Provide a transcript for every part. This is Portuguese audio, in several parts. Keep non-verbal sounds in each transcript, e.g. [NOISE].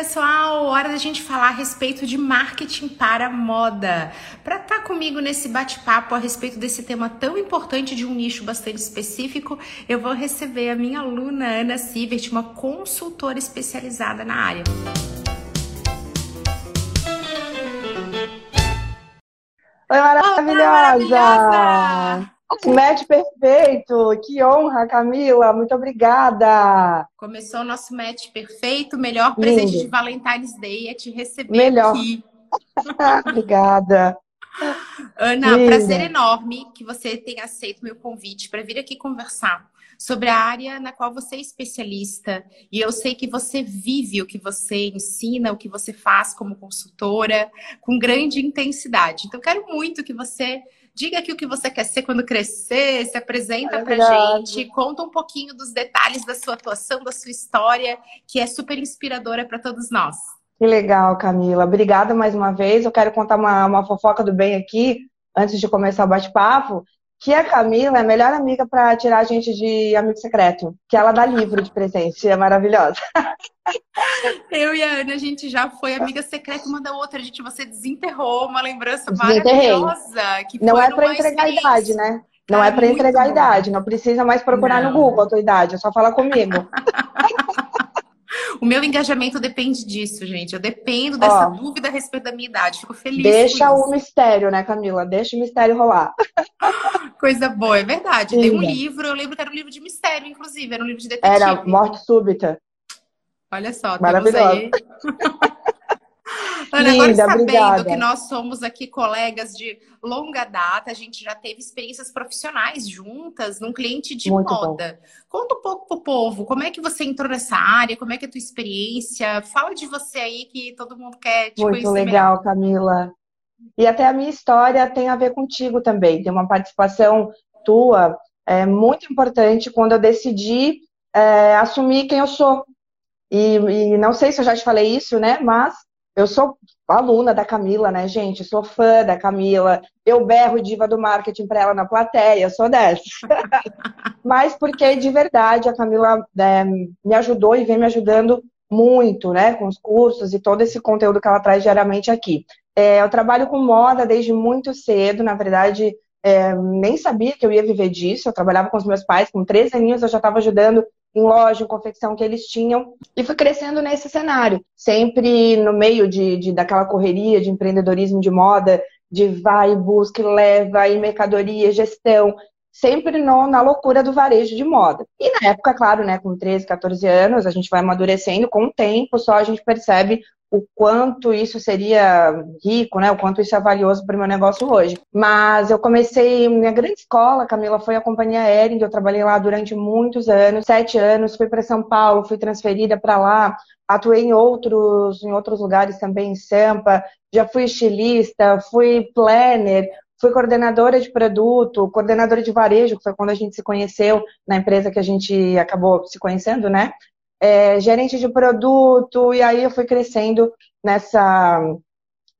pessoal! Hora da gente falar a respeito de marketing para moda. Para estar tá comigo nesse bate-papo a respeito desse tema tão importante de um nicho bastante específico, eu vou receber a minha aluna Ana Sivert, uma consultora especializada na área. Oi, maravilhosa! Oi, maravilhosa! Match perfeito! Que honra, Camila! Muito obrigada! Começou o nosso match perfeito. Melhor presente Lindo. de Valentine's Day é te receber Melhor. aqui. [LAUGHS] obrigada! Ana, Linda. prazer enorme que você tenha aceito meu convite para vir aqui conversar sobre a área na qual você é especialista. E eu sei que você vive o que você ensina, o que você faz como consultora, com grande intensidade. Então, quero muito que você Diga aqui o que você quer ser quando crescer, se apresenta é pra gente, conta um pouquinho dos detalhes da sua atuação, da sua história, que é super inspiradora para todos nós. Que legal, Camila. Obrigada mais uma vez. Eu quero contar uma, uma fofoca do bem aqui, antes de começar o bate-papo que a Camila é a melhor amiga para tirar a gente de amigo secreto, que ela dá livro de presente, é maravilhosa. [LAUGHS] Eu e a Ana, a gente já foi amiga secreta uma da outra. A gente, você desenterrou uma lembrança maravilhosa. Que não é para entregar a idade, né? Não é para entregar a idade, não precisa mais procurar não. no Google a tua idade, é só falar comigo. [LAUGHS] O meu engajamento depende disso, gente. Eu dependo dessa Ó, dúvida a respeito da minha idade. Fico feliz. Deixa o mistério, né, Camila? Deixa o mistério rolar. [LAUGHS] Coisa boa, é verdade. Tem um livro, eu lembro que era um livro de mistério, inclusive, era um livro de detetive. Era Morte Súbita. Olha só, Maravilhoso. aí. [LAUGHS] Ana, Linda, agora sabendo obrigada. que nós somos aqui colegas de longa data, a gente já teve experiências profissionais juntas num cliente de Muito moda. Bom. Conta um pouco pro povo, como é que você entrou nessa área, como é que é a tua experiência? Fala de você aí que todo mundo quer te Muito legal, melhor. Camila. E até a minha história tem a ver contigo também. Tem uma participação tua é, muito importante quando eu decidi é, assumir quem eu sou. E, e, não sei se eu já te falei isso, né? Mas eu sou aluna da Camila, né, gente? Sou fã da Camila. Eu berro diva do marketing para ela na plateia, sou dessa. [LAUGHS] Mas porque de verdade a Camila é, me ajudou e vem me ajudando muito, né, com os cursos e todo esse conteúdo que ela traz diariamente aqui. É, eu trabalho com moda desde muito cedo, na verdade, é, nem sabia que eu ia viver disso. Eu trabalhava com os meus pais, com 13 aninhos eu já estava ajudando em loja, em confecção que eles tinham, e fui crescendo nesse cenário, sempre no meio de, de daquela correria de empreendedorismo de moda, de vai, busca, leva, e mercadoria, gestão, sempre no, na loucura do varejo de moda. E na época, claro, né, com 13, 14 anos, a gente vai amadurecendo, com o tempo só a gente percebe o quanto isso seria rico, né? O quanto isso é valioso para o meu negócio hoje. Mas eu comecei minha grande escola, Camila, foi a companhia Ering. Eu trabalhei lá durante muitos anos, sete anos. Fui para São Paulo, fui transferida para lá. Atuei em outros, em outros lugares também, em Sampa. Já fui estilista, fui planner, fui coordenadora de produto, coordenadora de varejo, que foi quando a gente se conheceu na empresa que a gente acabou se conhecendo, né? É, gerente de produto, e aí eu fui crescendo nessa,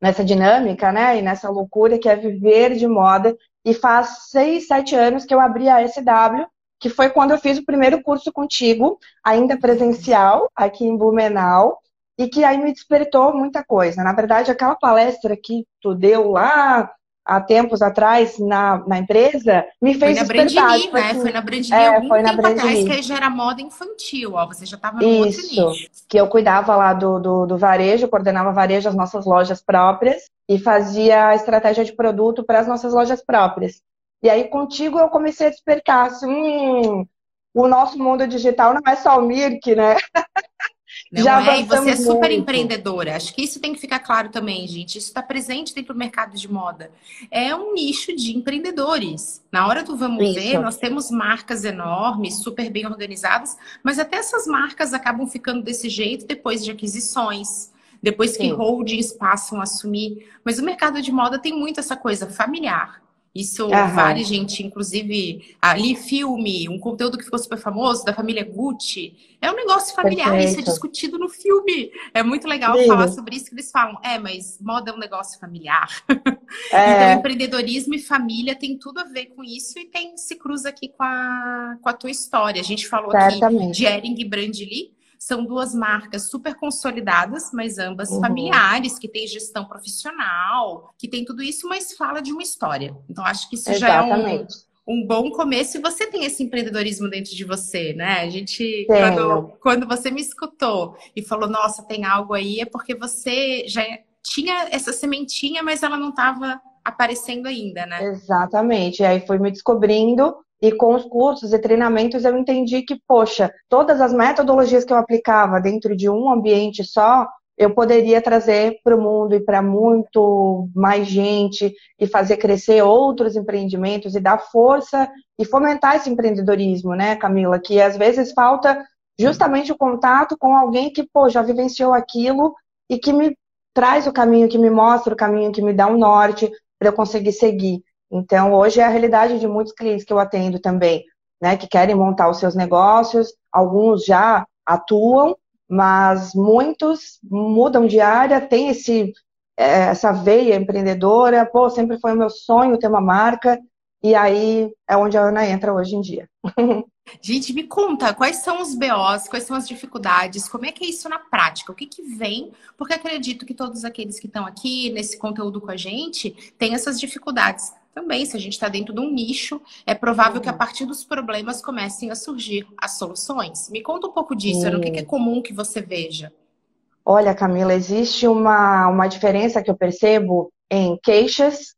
nessa dinâmica, né? E nessa loucura que é viver de moda. E faz seis, sete anos que eu abri a SW, que foi quando eu fiz o primeiro curso contigo, ainda presencial, aqui em Blumenau, e que aí me despertou muita coisa. Na verdade, aquela palestra que tu deu lá há tempos atrás na, na empresa, me fez foi na despertar. Brandly, né? Assim, foi na Brandly é, algum foi na tempo Brandly. atrás, que já era moda infantil, ó. Você já estava no Isso, outro nicho. que eu cuidava lá do, do, do varejo, coordenava varejo, as nossas lojas próprias, e fazia a estratégia de produto para as nossas lojas próprias. E aí, contigo, eu comecei a despertar, assim, hum, o nosso mundo digital não é só o Mirk, né? [LAUGHS] Não Já é? E você é super muito. empreendedora. Acho que isso tem que ficar claro também, gente. Isso está presente dentro do mercado de moda. É um nicho de empreendedores. Na hora do vamos isso. ver, nós temos marcas enormes, super bem organizadas, mas até essas marcas acabam ficando desse jeito depois de aquisições. Depois que Sim. holdings passam a assumir. Mas o mercado de moda tem muito essa coisa familiar. Isso Aham. vale, gente, inclusive, ali filme, um conteúdo que ficou super famoso, da família Gucci. É um negócio familiar, Perfeito. isso é discutido no filme. É muito legal Lindo. falar sobre isso, que eles falam, é, mas moda é um negócio familiar. [LAUGHS] É. então, empreendedorismo e família tem tudo a ver com isso e tem se cruza aqui com a, com a tua história. A gente falou Certamente. aqui de Ering Brandly, são duas marcas super consolidadas, mas ambas uhum. familiares, que têm gestão profissional, que tem tudo isso, mas fala de uma história. Então, acho que isso Exatamente. já é um um bom começo e você tem esse empreendedorismo dentro de você, né? A gente, quando, quando você me escutou e falou, nossa, tem algo aí, é porque você já tinha essa sementinha, mas ela não estava aparecendo ainda, né? Exatamente. E aí foi me descobrindo e com os cursos e treinamentos eu entendi que, poxa, todas as metodologias que eu aplicava dentro de um ambiente só, eu poderia trazer para o mundo e para muito mais gente e fazer crescer outros empreendimentos e dar força e fomentar esse empreendedorismo, né, Camila? Que às vezes falta justamente o contato com alguém que, pô, já vivenciou aquilo e que me traz o caminho, que me mostra o caminho, que me dá um norte para eu conseguir seguir. Então, hoje é a realidade de muitos clientes que eu atendo também, né, que querem montar os seus negócios, alguns já atuam, mas muitos mudam de área, tem esse, é, essa veia empreendedora, pô, sempre foi o meu sonho ter uma marca, e aí é onde a Ana entra hoje em dia. [LAUGHS] Gente, me conta, quais são os BOs, quais são as dificuldades, como é que é isso na prática? O que, que vem? Porque acredito que todos aqueles que estão aqui nesse conteúdo com a gente têm essas dificuldades também. Se a gente está dentro de um nicho, é provável uhum. que a partir dos problemas comecem a surgir as soluções. Me conta um pouco disso, uhum. o que, que é comum que você veja? Olha, Camila, existe uma, uma diferença que eu percebo em queixas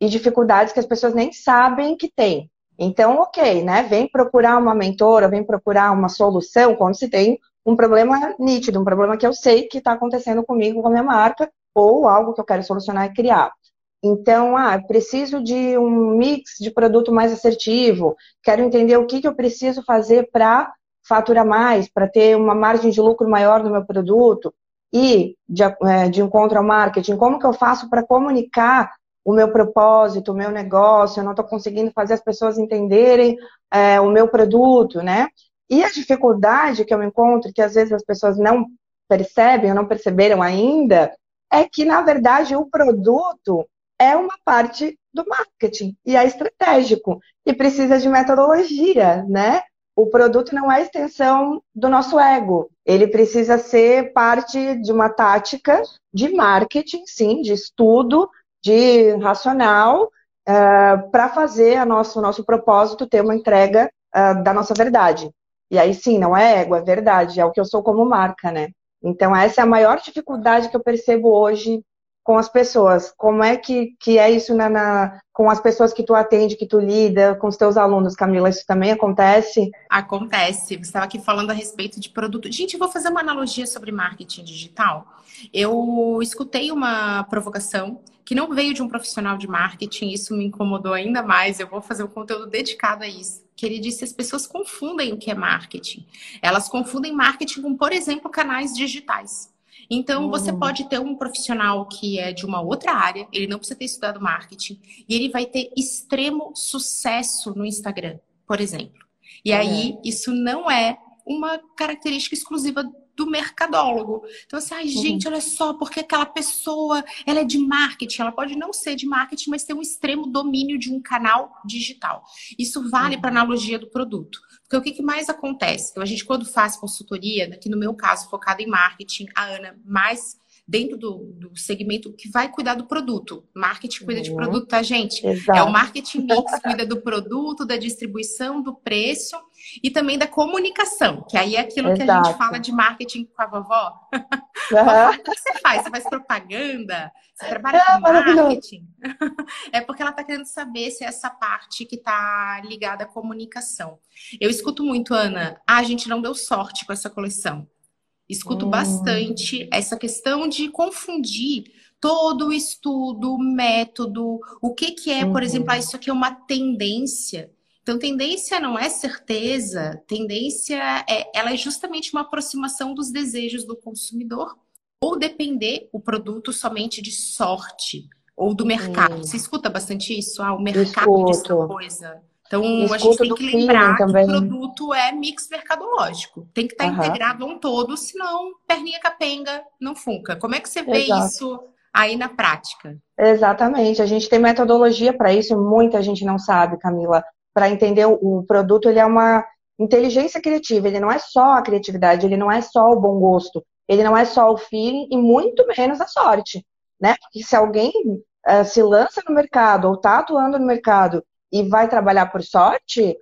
e dificuldades que as pessoas nem sabem que têm. Então, ok, né? Vem procurar uma mentora, vem procurar uma solução quando se tem um problema nítido, um problema que eu sei que está acontecendo comigo, com a minha marca, ou algo que eu quero solucionar e criar. Então, ah, preciso de um mix de produto mais assertivo, quero entender o que, que eu preciso fazer para faturar mais, para ter uma margem de lucro maior no meu produto, e de, é, de encontro ao marketing, como que eu faço para comunicar o meu propósito, o meu negócio, eu não estou conseguindo fazer as pessoas entenderem é, o meu produto, né? E a dificuldade que eu encontro, que às vezes as pessoas não percebem ou não perceberam ainda, é que, na verdade, o produto é uma parte do marketing e é estratégico e precisa de metodologia, né? O produto não é extensão do nosso ego, ele precisa ser parte de uma tática de marketing, sim, de estudo, de racional uh, eh, para fazer nosso, o nosso propósito ter uma entrega uh, da nossa verdade. E aí sim, não é ego, é verdade, é o que eu sou como marca, né? Então essa é a maior dificuldade que eu percebo hoje com as pessoas. Como é que, que é isso na, na, com as pessoas que tu atende, que tu lida, com os teus alunos, Camila? Isso também acontece? Acontece. Você estava aqui falando a respeito de produto. Gente, eu vou fazer uma analogia sobre marketing digital. Eu escutei uma provocação que não veio de um profissional de marketing, isso me incomodou ainda mais. Eu vou fazer um conteúdo dedicado a isso. Que ele disse: as pessoas confundem o que é marketing. Elas confundem marketing com, por exemplo, canais digitais. Então, uhum. você pode ter um profissional que é de uma outra área, ele não precisa ter estudado marketing, e ele vai ter extremo sucesso no Instagram, por exemplo. E aí, isso não é uma característica exclusiva do mercadólogo. Então, assim, ai, uhum. gente, olha só, porque aquela pessoa, ela é de marketing, ela pode não ser de marketing, mas ter um extremo domínio de um canal digital. Isso vale uhum. para analogia do produto. Porque o que, que mais acontece? A gente, quando faz consultoria, aqui no meu caso, focado em marketing, a Ana mais dentro do, do, segmento que vai cuidar do produto. Marketing cuida uhum. de produto, tá, gente? Exato. É o marketing mix, [LAUGHS] cuida do produto, da distribuição, do preço e também da comunicação, que aí é aquilo Exato. que a gente fala de marketing com a vovó. [LAUGHS] Uhum. o que você faz? Você faz propaganda? Você trabalha é, com marketing? [LAUGHS] é porque ela está querendo saber se é essa parte que está ligada à comunicação. Eu escuto muito, Ana, ah, a gente não deu sorte com essa coleção. Escuto hum. bastante essa questão de confundir todo o estudo, método, o que, que é, uhum. por exemplo, ah, isso aqui é uma tendência. Então, tendência não é certeza, tendência é, ela é justamente uma aproximação dos desejos do consumidor ou depender o produto somente de sorte ou do mercado. Hum. Você escuta bastante isso? Ah, o mercado diz tal coisa. Então, Escuto a gente tem que lembrar que o produto é mix mercadológico. Tem que estar tá uhum. integrado a um todo, senão perninha capenga não funca. Como é que você vê Exato. isso aí na prática? Exatamente. A gente tem metodologia para isso, muita gente não sabe, Camila. Para entender o produto, ele é uma inteligência criativa, ele não é só a criatividade, ele não é só o bom gosto, ele não é só o feeling e muito menos a sorte, né? Porque se alguém uh, se lança no mercado ou está atuando no mercado e vai trabalhar por sorte,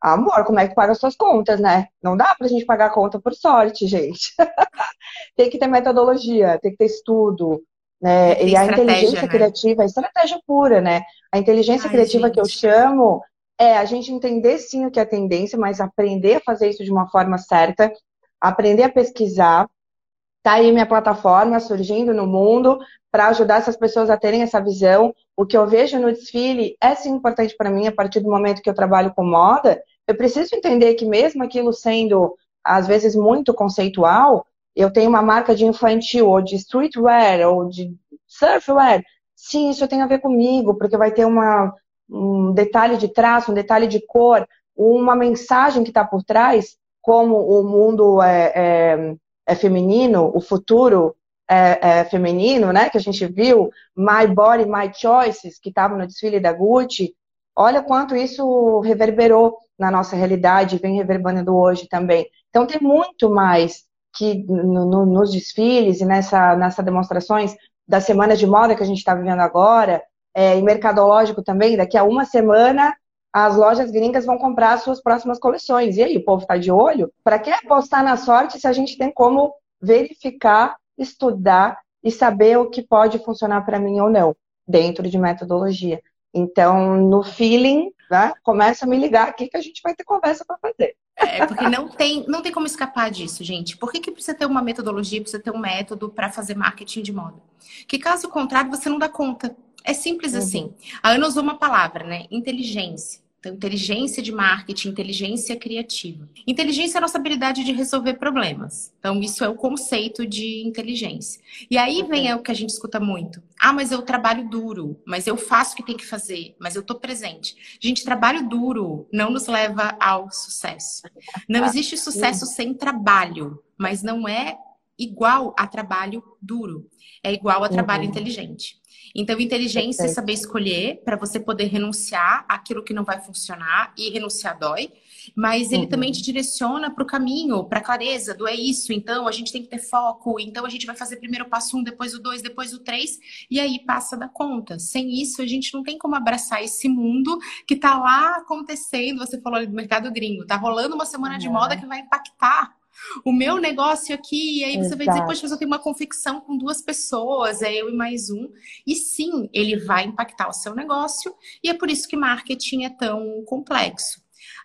amor, como é que paga as suas contas, né? Não dá pra gente pagar a conta por sorte, gente. [LAUGHS] tem que ter metodologia, tem que ter estudo, né? E a inteligência né? criativa, a estratégia pura, né? A inteligência Ai, criativa gente. que eu chamo é a gente entender sim o que é tendência, mas aprender a fazer isso de uma forma certa, aprender a pesquisar. Tá aí minha plataforma surgindo no mundo para ajudar essas pessoas a terem essa visão. O que eu vejo no desfile é sim importante para mim a partir do momento que eu trabalho com moda. Eu preciso entender que mesmo aquilo sendo às vezes muito conceitual, eu tenho uma marca de infantil ou de streetwear ou de surfwear. Sim, isso tem a ver comigo, porque vai ter uma um detalhe de traço, um detalhe de cor, uma mensagem que está por trás, como o mundo é, é, é feminino, o futuro é, é, feminino, né? Que a gente viu, My Body, My Choices, que estava no desfile da Gucci. Olha quanto isso reverberou na nossa realidade, vem reverberando hoje também. Então tem muito mais que no, no, nos desfiles e nessa, nessas demonstrações das semanas de moda que a gente está vivendo agora, é, e mercadológico também, daqui a uma semana as lojas gringas vão comprar as suas próximas coleções. E aí, o povo está de olho? Para que apostar na sorte se a gente tem como verificar, estudar e saber o que pode funcionar para mim ou não, dentro de metodologia? Então, no feeling, né, começa a me ligar aqui que a gente vai ter conversa para fazer. É, porque não tem, não tem como escapar disso, gente. Por que, que precisa ter uma metodologia, precisa ter um método para fazer marketing de moda? Que caso contrário, você não dá conta. É simples uhum. assim. A Ana usou uma palavra, né? Inteligência. Então, inteligência de marketing, inteligência criativa. Inteligência é a nossa habilidade de resolver problemas. Então, isso é o conceito de inteligência. E aí vem é o que a gente escuta muito. Ah, mas eu trabalho duro, mas eu faço o que tem que fazer, mas eu tô presente. Gente, trabalho duro não nos leva ao sucesso. Não existe sucesso sem trabalho, mas não é igual a trabalho duro. É igual a trabalho uhum. inteligente. Então, inteligência é saber escolher para você poder renunciar àquilo que não vai funcionar e renunciar dói. Mas ele uhum. também te direciona para o caminho, para a clareza do é isso. Então, a gente tem que ter foco. Então, a gente vai fazer primeiro o passo um, depois o dois, depois o três. E aí passa da conta. Sem isso, a gente não tem como abraçar esse mundo que está lá acontecendo. Você falou do mercado gringo. Tá rolando uma semana de moda que vai impactar o meu negócio aqui, e aí você Exato. vai dizer, poxa, mas eu tenho uma confecção com duas pessoas, é eu e mais um. E sim, ele vai impactar o seu negócio, e é por isso que marketing é tão complexo.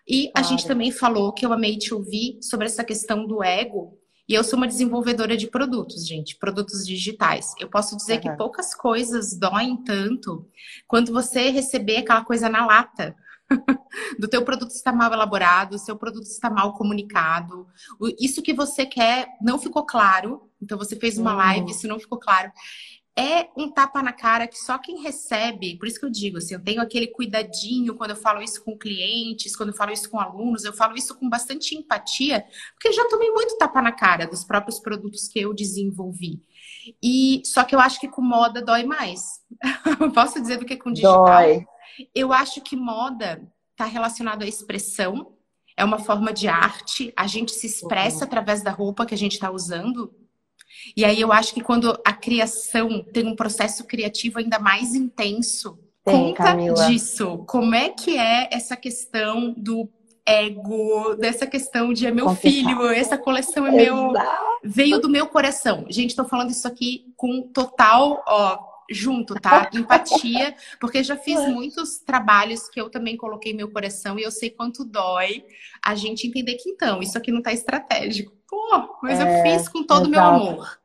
E claro. a gente também falou que eu amei te ouvir sobre essa questão do ego. E eu sou uma desenvolvedora de produtos, gente, produtos digitais. Eu posso dizer uhum. que poucas coisas doem tanto quanto você receber aquela coisa na lata. [LAUGHS] do teu produto está mal elaborado, o seu produto está mal comunicado, isso que você quer não ficou claro, então você fez uma live, isso não ficou claro. É um tapa na cara que só quem recebe, por isso que eu digo assim, eu tenho aquele cuidadinho quando eu falo isso com clientes, quando eu falo isso com alunos, eu falo isso com bastante empatia, porque eu já tomei muito tapa na cara dos próprios produtos que eu desenvolvi. E só que eu acho que com moda dói mais. [LAUGHS] Posso dizer do que com digital. Dói. Eu acho que moda está relacionado à expressão, é uma forma de arte, a gente se expressa uhum. através da roupa que a gente está usando. E aí eu acho que quando a criação tem um processo criativo ainda mais intenso, conta Camila. disso. Como é que é essa questão do ego, dessa questão de é meu filho, essa coleção é meu, veio do meu coração. Gente, estou falando isso aqui com total, ó, junto, tá? [LAUGHS] Empatia, porque já fiz muitos trabalhos que eu também coloquei meu coração e eu sei quanto dói a gente entender que então, isso aqui não tá estratégico. Pô, mas é, eu fiz com todo o meu amor.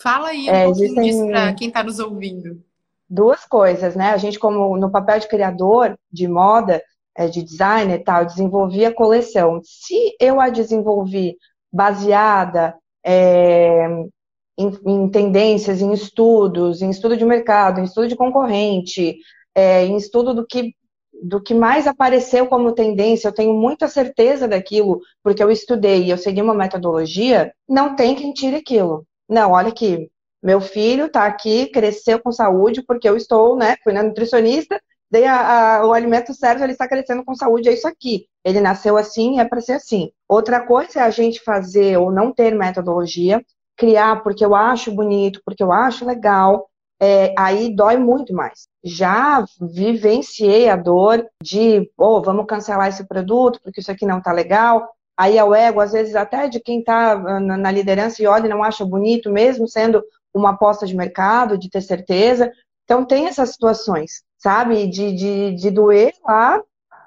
Fala aí um é, pouquinho disso para quem tá nos ouvindo. Duas coisas, né? A gente, como no papel de criador de moda, é, de designer e tal, desenvolvi a coleção. Se eu a desenvolvi baseada é, em, em, tendências, em estudos, em estudo de mercado, em estudo de concorrente, é, em estudo do que, do que mais apareceu como tendência, eu tenho muita certeza daquilo, porque eu estudei e eu segui uma metodologia, não tem quem tire aquilo. Não, olha aqui, meu filho está aqui, cresceu com saúde, porque eu estou, né, fui na nutricionista Daí a, a, o alimento certo, ele está crescendo com saúde, é isso aqui. Ele nasceu assim, é para ser assim. Outra coisa é a gente fazer ou não ter metodologia, criar porque eu acho bonito, porque eu acho legal, é, aí dói muito mais. Já vivenciei a dor de, oh, vamos cancelar esse produto porque isso aqui não tá legal. Aí é o ego, às vezes até de quem está na liderança e olha e não acha bonito, mesmo sendo uma aposta de mercado, de ter certeza. Então tem essas situações, sabe? De, de, de doer lá,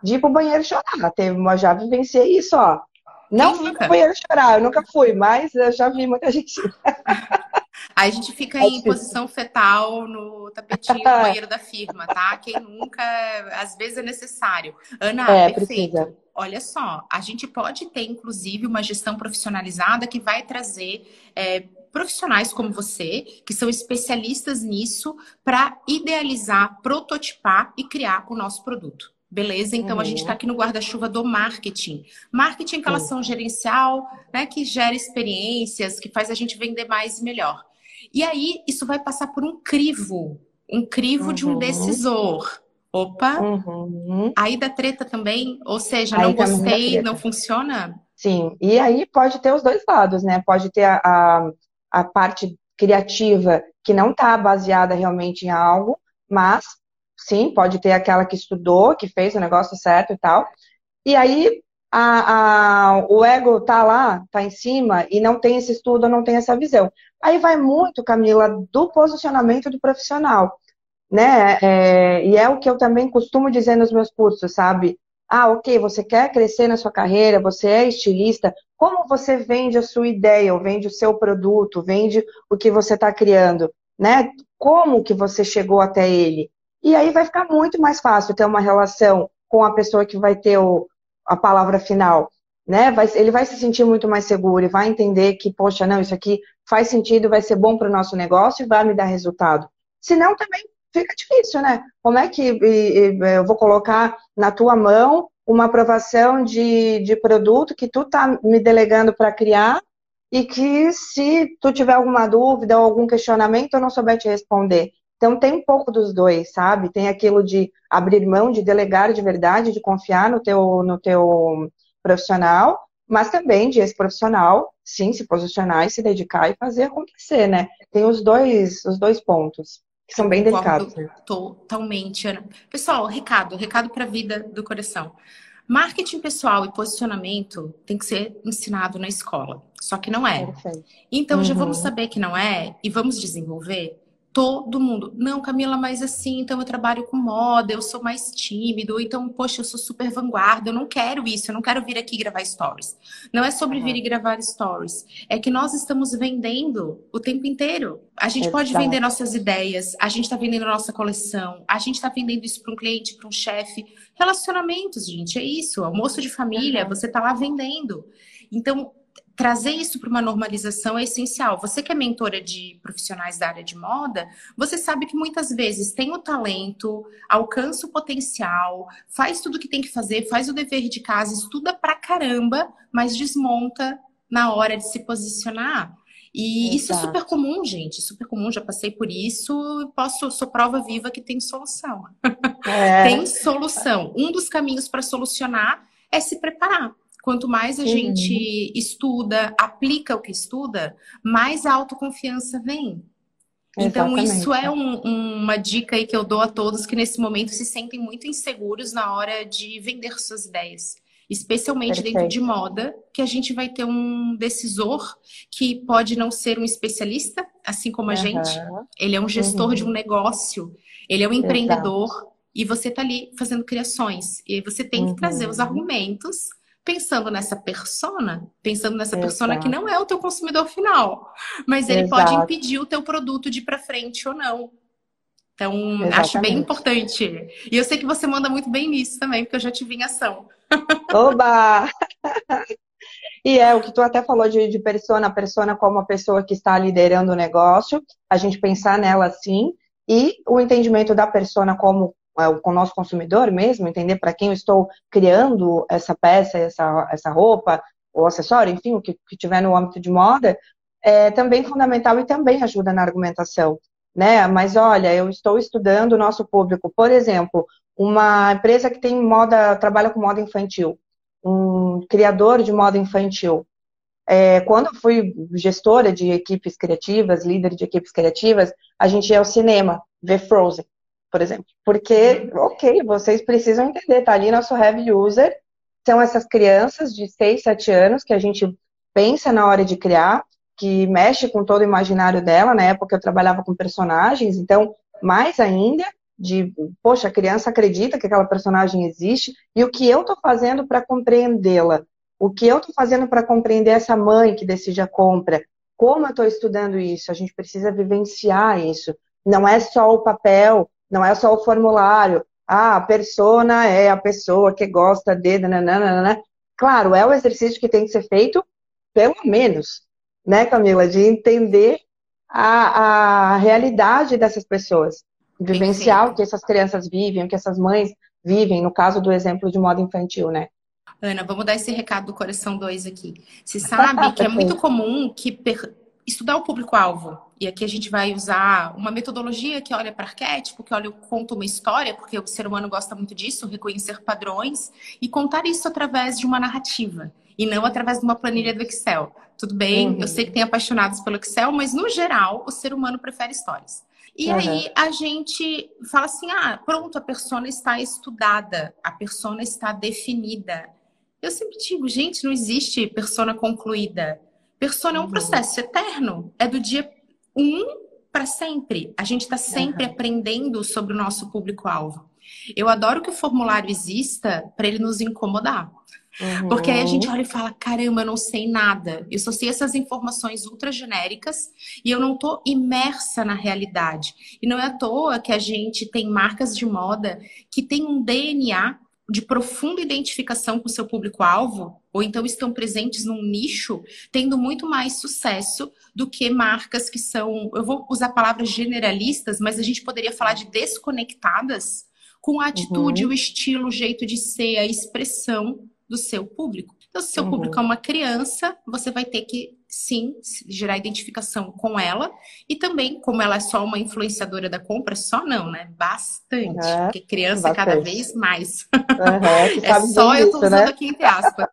de ir pro banheiro chorar. Teve, já vivenciei isso, ó. Não fui pro banheiro chorar, eu nunca fui, mas eu já vi muita [LAUGHS] gente. Aí a gente fica em posição fetal no tapetinho do [LAUGHS] banheiro da firma, tá? Quem nunca, às vezes é necessário. Ana, é, perfeito. Precisa. Olha só, a gente pode ter, inclusive, uma gestão profissionalizada que vai trazer é, profissionais como você, que são especialistas nisso, para idealizar, prototipar e criar o nosso produto. Beleza? Então uhum. a gente está uhum. aqui no guarda-chuva do marketing. Marketing em relação gerencial, né? Que gera experiências, que faz a gente vender mais e melhor. E aí, isso vai passar por um crivo, um crivo uhum. de um uhum. decisor. Opa! Uhum. Aí da treta também, ou seja, aí não gostei, não funciona? Sim, e aí pode ter os dois lados, né? Pode ter a, a, a parte criativa que não está baseada realmente em algo, mas sim, pode ter aquela que estudou, que fez o negócio certo e tal. E aí a, a, o ego tá lá, tá em cima e não tem esse estudo, não tem essa visão. Aí vai muito, Camila, do posicionamento do profissional, né? É, e é o que eu também costumo dizer nos meus cursos, sabe? Ah, ok, você quer crescer na sua carreira, você é estilista, como você vende a sua ideia, ou vende o seu produto, vende o que você está criando, né? Como que você chegou até ele? E aí vai ficar muito mais fácil ter uma relação com a pessoa que vai ter o, a palavra final, né? Vai, ele vai se sentir muito mais seguro e vai entender que, poxa, não, isso aqui faz sentido, vai ser bom para o nosso negócio e vai me dar resultado. Senão também fica difícil, né? Como é que e, e, eu vou colocar na tua mão uma aprovação de, de produto que tu tá me delegando para criar e que se tu tiver alguma dúvida ou algum questionamento eu não souber te responder. Então tem um pouco dos dois, sabe? Tem aquilo de abrir mão, de delegar de verdade, de confiar no teu, no teu profissional, mas também de esse profissional, sim, se posicionar e se dedicar e fazer acontecer, né? Tem os dois, os dois pontos que são bem delicados. Totalmente, Ana. Pessoal, recado, recado para a vida do coração. Marketing pessoal e posicionamento tem que ser ensinado na escola, só que não é. Perfeito. Então uhum. já vamos uhum. saber que não é e vamos desenvolver todo mundo. Não, Camila, mas assim, então eu trabalho com moda, eu sou mais tímido, então, poxa, eu sou super vanguarda, eu não quero isso, eu não quero vir aqui gravar stories. Não é sobre uhum. vir e gravar stories, é que nós estamos vendendo o tempo inteiro. A gente Exato. pode vender nossas ideias, a gente está vendendo nossa coleção, a gente está vendendo isso para um cliente, para um chefe. Relacionamentos, gente, é isso. Almoço de família, uhum. você está lá vendendo. Então, trazer isso para uma normalização é essencial. Você que é mentora de profissionais da área de moda, você sabe que muitas vezes tem o talento, alcança o potencial, faz tudo o que tem que fazer, faz o dever de casa, estuda pra caramba, mas desmonta na hora de se posicionar. E Exato. isso é super comum, gente, super comum, já passei por isso, posso, sou prova viva que tem solução. É. tem solução. Um dos caminhos para solucionar é se preparar. Quanto mais a uhum. gente estuda, aplica o que estuda, mais a autoconfiança vem. Então, Exatamente. isso é um, uma dica aí que eu dou a todos que nesse momento se sentem muito inseguros na hora de vender suas ideias. Especialmente Perfeito. dentro de moda, que a gente vai ter um decisor que pode não ser um especialista, assim como a uhum. gente. Ele é um gestor uhum. de um negócio, ele é um empreendedor, Exato. e você está ali fazendo criações. E você tem que trazer os uhum. argumentos pensando nessa persona, pensando nessa Exato. persona que não é o teu consumidor final, mas ele Exato. pode impedir o teu produto de ir para frente ou não. Então, Exatamente. acho bem importante. E eu sei que você manda muito bem nisso também, porque eu já te vi em ação. [LAUGHS] Oba! E é o que tu até falou de, de persona, persona como a pessoa que está liderando o negócio, a gente pensar nela assim, e o entendimento da persona como com o nosso consumidor mesmo, entender para quem eu estou criando essa peça, essa, essa roupa, ou acessório, enfim, o que, que tiver no âmbito de moda, é também fundamental e também ajuda na argumentação, né? Mas olha, eu estou estudando o nosso público, por exemplo, uma empresa que tem moda, trabalha com moda infantil, um criador de moda infantil. É, quando eu fui gestora de equipes criativas, líder de equipes criativas, a gente ia ao cinema ver Frozen, por exemplo. Porque, ok, vocês precisam entender, tá ali nosso heavy user, são essas crianças de 6, 7 anos que a gente pensa na hora de criar, que mexe com todo o imaginário dela. Na época eu trabalhava com personagens, então, mais ainda, de, poxa, a criança acredita que aquela personagem existe, e o que eu estou fazendo para compreendê-la? O que eu estou fazendo para compreender essa mãe que decide a compra? Como eu estou estudando isso? A gente precisa vivenciar isso. Não é só o papel, não é só o formulário. Ah, a persona é a pessoa que gosta de. Nananana. Claro, é o exercício que tem que ser feito, pelo menos, né, Camila? De entender a, a realidade dessas pessoas vivenciar o que essas crianças vivem, o que essas mães vivem, no caso do exemplo de moda infantil, né? Ana, vamos dar esse recado do coração 2 aqui. Você [LAUGHS] sabe que é muito comum que per... estudar o público-alvo, e aqui a gente vai usar uma metodologia que olha para arquétipo, que olha, conta uma história, porque o ser humano gosta muito disso, reconhecer padrões, e contar isso através de uma narrativa, e não através de uma planilha do Excel. Tudo bem, uhum. eu sei que tem apaixonados pelo Excel, mas no geral, o ser humano prefere histórias. E uhum. aí a gente fala assim: ah, pronto, a persona está estudada, a persona está definida. Eu sempre digo, gente, não existe persona concluída. Persona uhum. é um uhum. processo eterno, é do dia um para sempre. A gente está sempre uhum. aprendendo sobre o nosso público-alvo. Eu adoro que o formulário exista para ele nos incomodar. Uhum. Porque aí a gente olha e fala: caramba, eu não sei nada. Eu só sei essas informações ultra genéricas e eu não tô imersa na realidade. E não é à toa que a gente tem marcas de moda que tem um DNA de profunda identificação com o seu público-alvo, ou então estão presentes num nicho, tendo muito mais sucesso do que marcas que são, eu vou usar palavras generalistas, mas a gente poderia falar de desconectadas com a atitude, uhum. o estilo, o jeito de ser, a expressão do seu público. Então, se seu uhum. público é uma criança, você vai ter que sim gerar identificação com ela e também, como ela é só uma influenciadora da compra, só não, né? Bastante, uhum. porque criança Bastante. cada vez mais. Uhum, [LAUGHS] é só eu tô usando né? aqui entre aspas.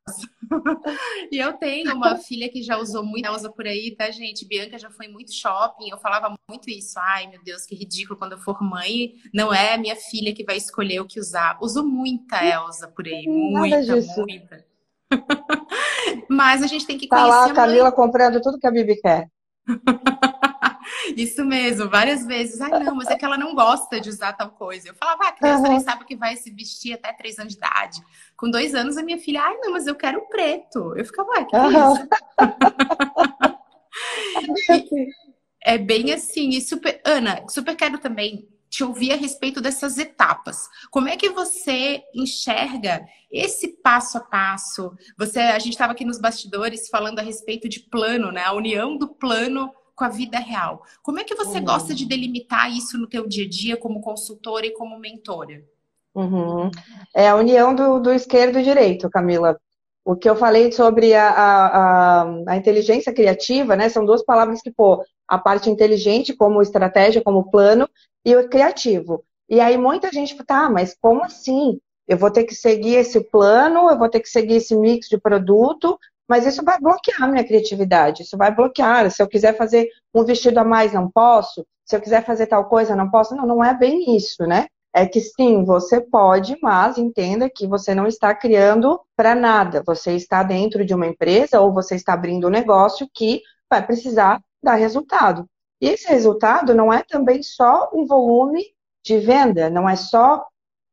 [LAUGHS] e eu tenho uma filha que já usou muito, usa por aí, tá, gente? Bianca já foi muito shopping, eu falava muito isso. Ai, meu Deus, que ridículo quando eu for mãe, não é minha filha que vai escolher o que usar. Uso muita Elsa por aí, muita, muita. [LAUGHS] Mas a gente tem que tá conhecer. Tá lá a Camila comprando tudo que a Bibi quer. [LAUGHS] Isso mesmo, várias vezes. Ai, não, mas é que ela não gosta de usar tal coisa. Eu falava, ah, a criança uhum. nem sabe que vai se vestir até três anos de idade. Com dois anos, a minha filha, ai, não, mas eu quero preto. Eu ficava, ué, que uhum. é isso? [LAUGHS] é bem assim. E super... Ana, super quero também te ouvir a respeito dessas etapas. Como é que você enxerga esse passo a passo? Você, a gente estava aqui nos bastidores falando a respeito de plano, né? A união do plano com a vida real. Como é que você uhum. gosta de delimitar isso no teu dia a dia como consultora e como mentora? Uhum. É a união do, do esquerdo e direito, Camila. O que eu falei sobre a, a, a, inteligência criativa, né? São duas palavras que, pô, a parte inteligente como estratégia, como plano, e o criativo. E aí muita gente fala, tá, mas como assim? Eu vou ter que seguir esse plano, eu vou ter que seguir esse mix de produto, mas isso vai bloquear minha criatividade, isso vai bloquear. Se eu quiser fazer um vestido a mais, não posso. Se eu quiser fazer tal coisa, não posso. Não, não é bem isso, né? É que sim, você pode, mas entenda que você não está criando para nada. Você está dentro de uma empresa ou você está abrindo um negócio que vai precisar dar resultado. E esse resultado não é também só um volume de venda, não é só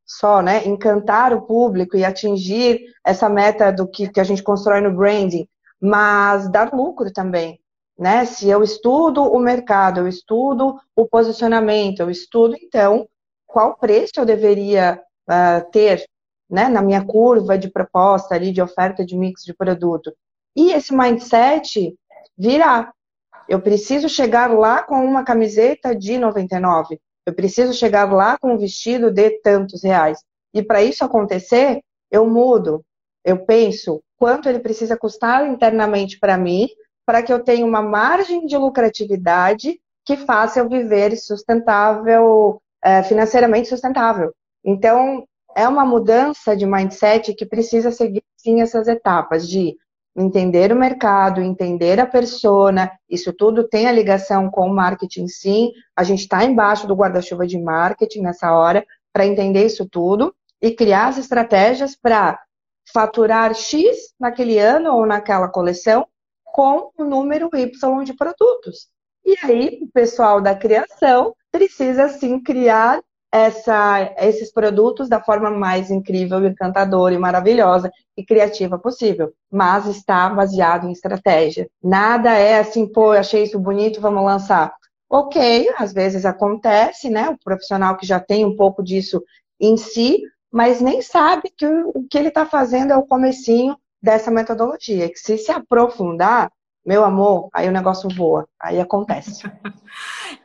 só, né, encantar o público e atingir essa meta do que, que a gente constrói no branding, mas dar lucro também, né? Se eu estudo o mercado, eu estudo o posicionamento, eu estudo então qual preço eu deveria uh, ter, né, na minha curva de proposta ali de oferta de mix de produto. E esse mindset virá, eu preciso chegar lá com uma camiseta de 99. Eu preciso chegar lá com um vestido de tantos reais. E para isso acontecer, eu mudo. Eu penso quanto ele precisa custar internamente para mim, para que eu tenha uma margem de lucratividade que faça eu viver sustentável, é, financeiramente sustentável. Então, é uma mudança de mindset que precisa seguir sim essas etapas de entender o mercado, entender a persona, isso tudo tem a ligação com o marketing sim. A gente está embaixo do guarda-chuva de marketing nessa hora para entender isso tudo e criar as estratégias para faturar X naquele ano ou naquela coleção com o número Y de produtos. E aí, o pessoal da criação precisa sim criar essa, esses produtos da forma mais incrível, encantadora e maravilhosa e criativa possível. Mas está baseado em estratégia. Nada é assim, pô, achei isso bonito, vamos lançar. Ok, às vezes acontece, né? O profissional que já tem um pouco disso em si, mas nem sabe que o que ele está fazendo é o comecinho dessa metodologia. Que se se aprofundar, meu amor, aí o negócio voa, aí acontece. [LAUGHS]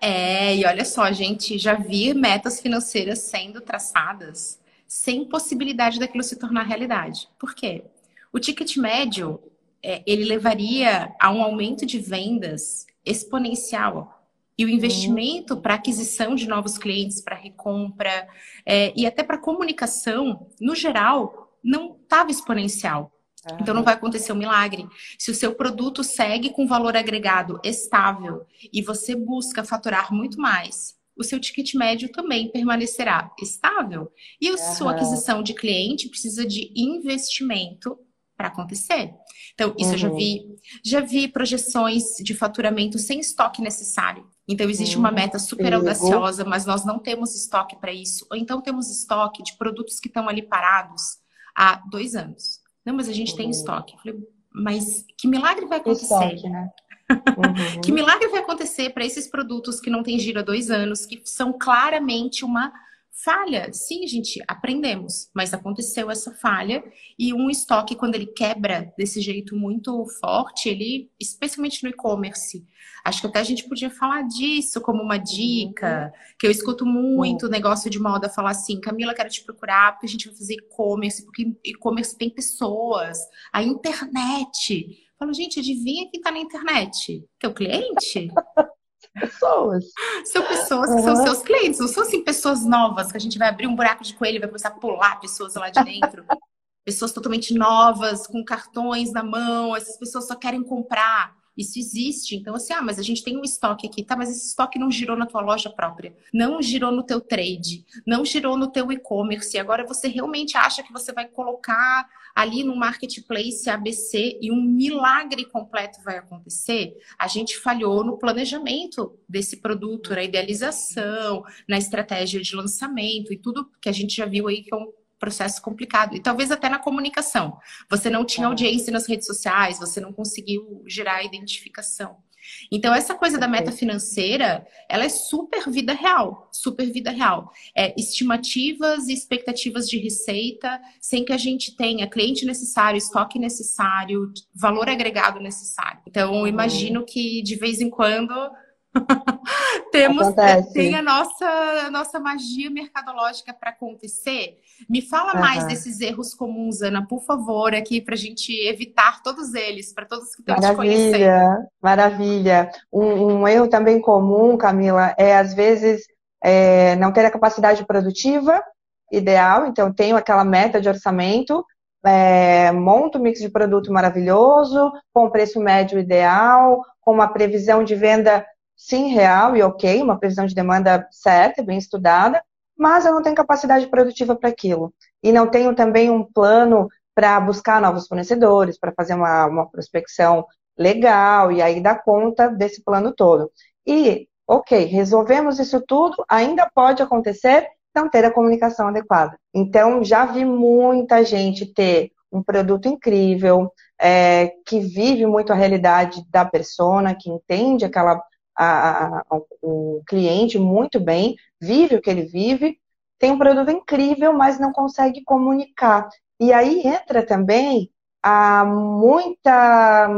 É, e olha só, gente, já vi metas financeiras sendo traçadas sem possibilidade daquilo se tornar realidade. Por quê? O ticket médio, é, ele levaria a um aumento de vendas exponencial. E o investimento para aquisição de novos clientes, para recompra é, e até para comunicação, no geral, não estava exponencial. Então não vai acontecer um milagre. Se o seu produto segue com valor agregado estável e você busca faturar muito mais, o seu ticket médio também permanecerá estável. E a sua aquisição de cliente precisa de investimento para acontecer. Então, isso uhum. eu já uhum. vi. Já vi projeções de faturamento sem estoque necessário. Então, existe uhum. uma meta super audaciosa, mas nós não temos estoque para isso. Ou então temos estoque de produtos que estão ali parados há dois anos. Não, mas a gente uhum. tem estoque. Eu falei, mas que milagre vai acontecer? Estoque, né? Uhum. que milagre vai acontecer para esses produtos que não têm giro há dois anos, que são claramente uma falha? Sim, gente, aprendemos, mas aconteceu essa falha e um estoque, quando ele quebra desse jeito muito forte, ele, especialmente no e-commerce, acho que até a gente podia falar disso como uma dica, que eu escuto muito o negócio de moda falar assim, Camila, quero te procurar porque a gente vai fazer e-commerce, porque e-commerce tem pessoas, a internet. Eu falo, gente, adivinha quem tá na internet? Teu cliente? Pessoas. São pessoas que são seus clientes, não são assim pessoas novas que a gente vai abrir um buraco de coelho e vai começar a pular pessoas lá de dentro. [LAUGHS] pessoas totalmente novas, com cartões na mão, essas pessoas só querem comprar. Isso existe. Então, assim, ah, mas a gente tem um estoque aqui, tá? Mas esse estoque não girou na tua loja própria, não girou no teu trade, não girou no teu e-commerce. Agora você realmente acha que você vai colocar ali no marketplace ABC e um milagre completo vai acontecer? A gente falhou no planejamento desse produto, na idealização, na estratégia de lançamento e tudo que a gente já viu aí que é um processo complicado. E talvez até na comunicação. Você não tinha audiência nas redes sociais, você não conseguiu gerar identificação. Então, essa coisa da meta financeira, ela é super vida real, super vida real. É estimativas e expectativas de receita, sem que a gente tenha cliente necessário, estoque necessário, valor agregado necessário. Então, imagino que de vez em quando [LAUGHS] Temos Acontece. tem a nossa, a nossa magia mercadológica para acontecer. Me fala uhum. mais desses erros comuns, Ana, por favor, aqui para a gente evitar todos eles, para todos que estão te conhecendo. Maravilha. Um, um, erro também comum, Camila, é às vezes é, não ter a capacidade produtiva ideal. Então, tenho aquela meta de orçamento, é, monto um mix de produto maravilhoso, com preço médio ideal, com uma previsão de venda sim real e ok, uma previsão de demanda certa, bem estudada, mas eu não tenho capacidade produtiva para aquilo. E não tenho também um plano para buscar novos fornecedores, para fazer uma, uma prospecção legal e aí dar conta desse plano todo. E, ok, resolvemos isso tudo, ainda pode acontecer não ter a comunicação adequada. Então, já vi muita gente ter um produto incrível, é, que vive muito a realidade da persona, que entende aquela a, a, o cliente muito bem, vive o que ele vive, tem um produto incrível, mas não consegue comunicar. E aí entra também a muita,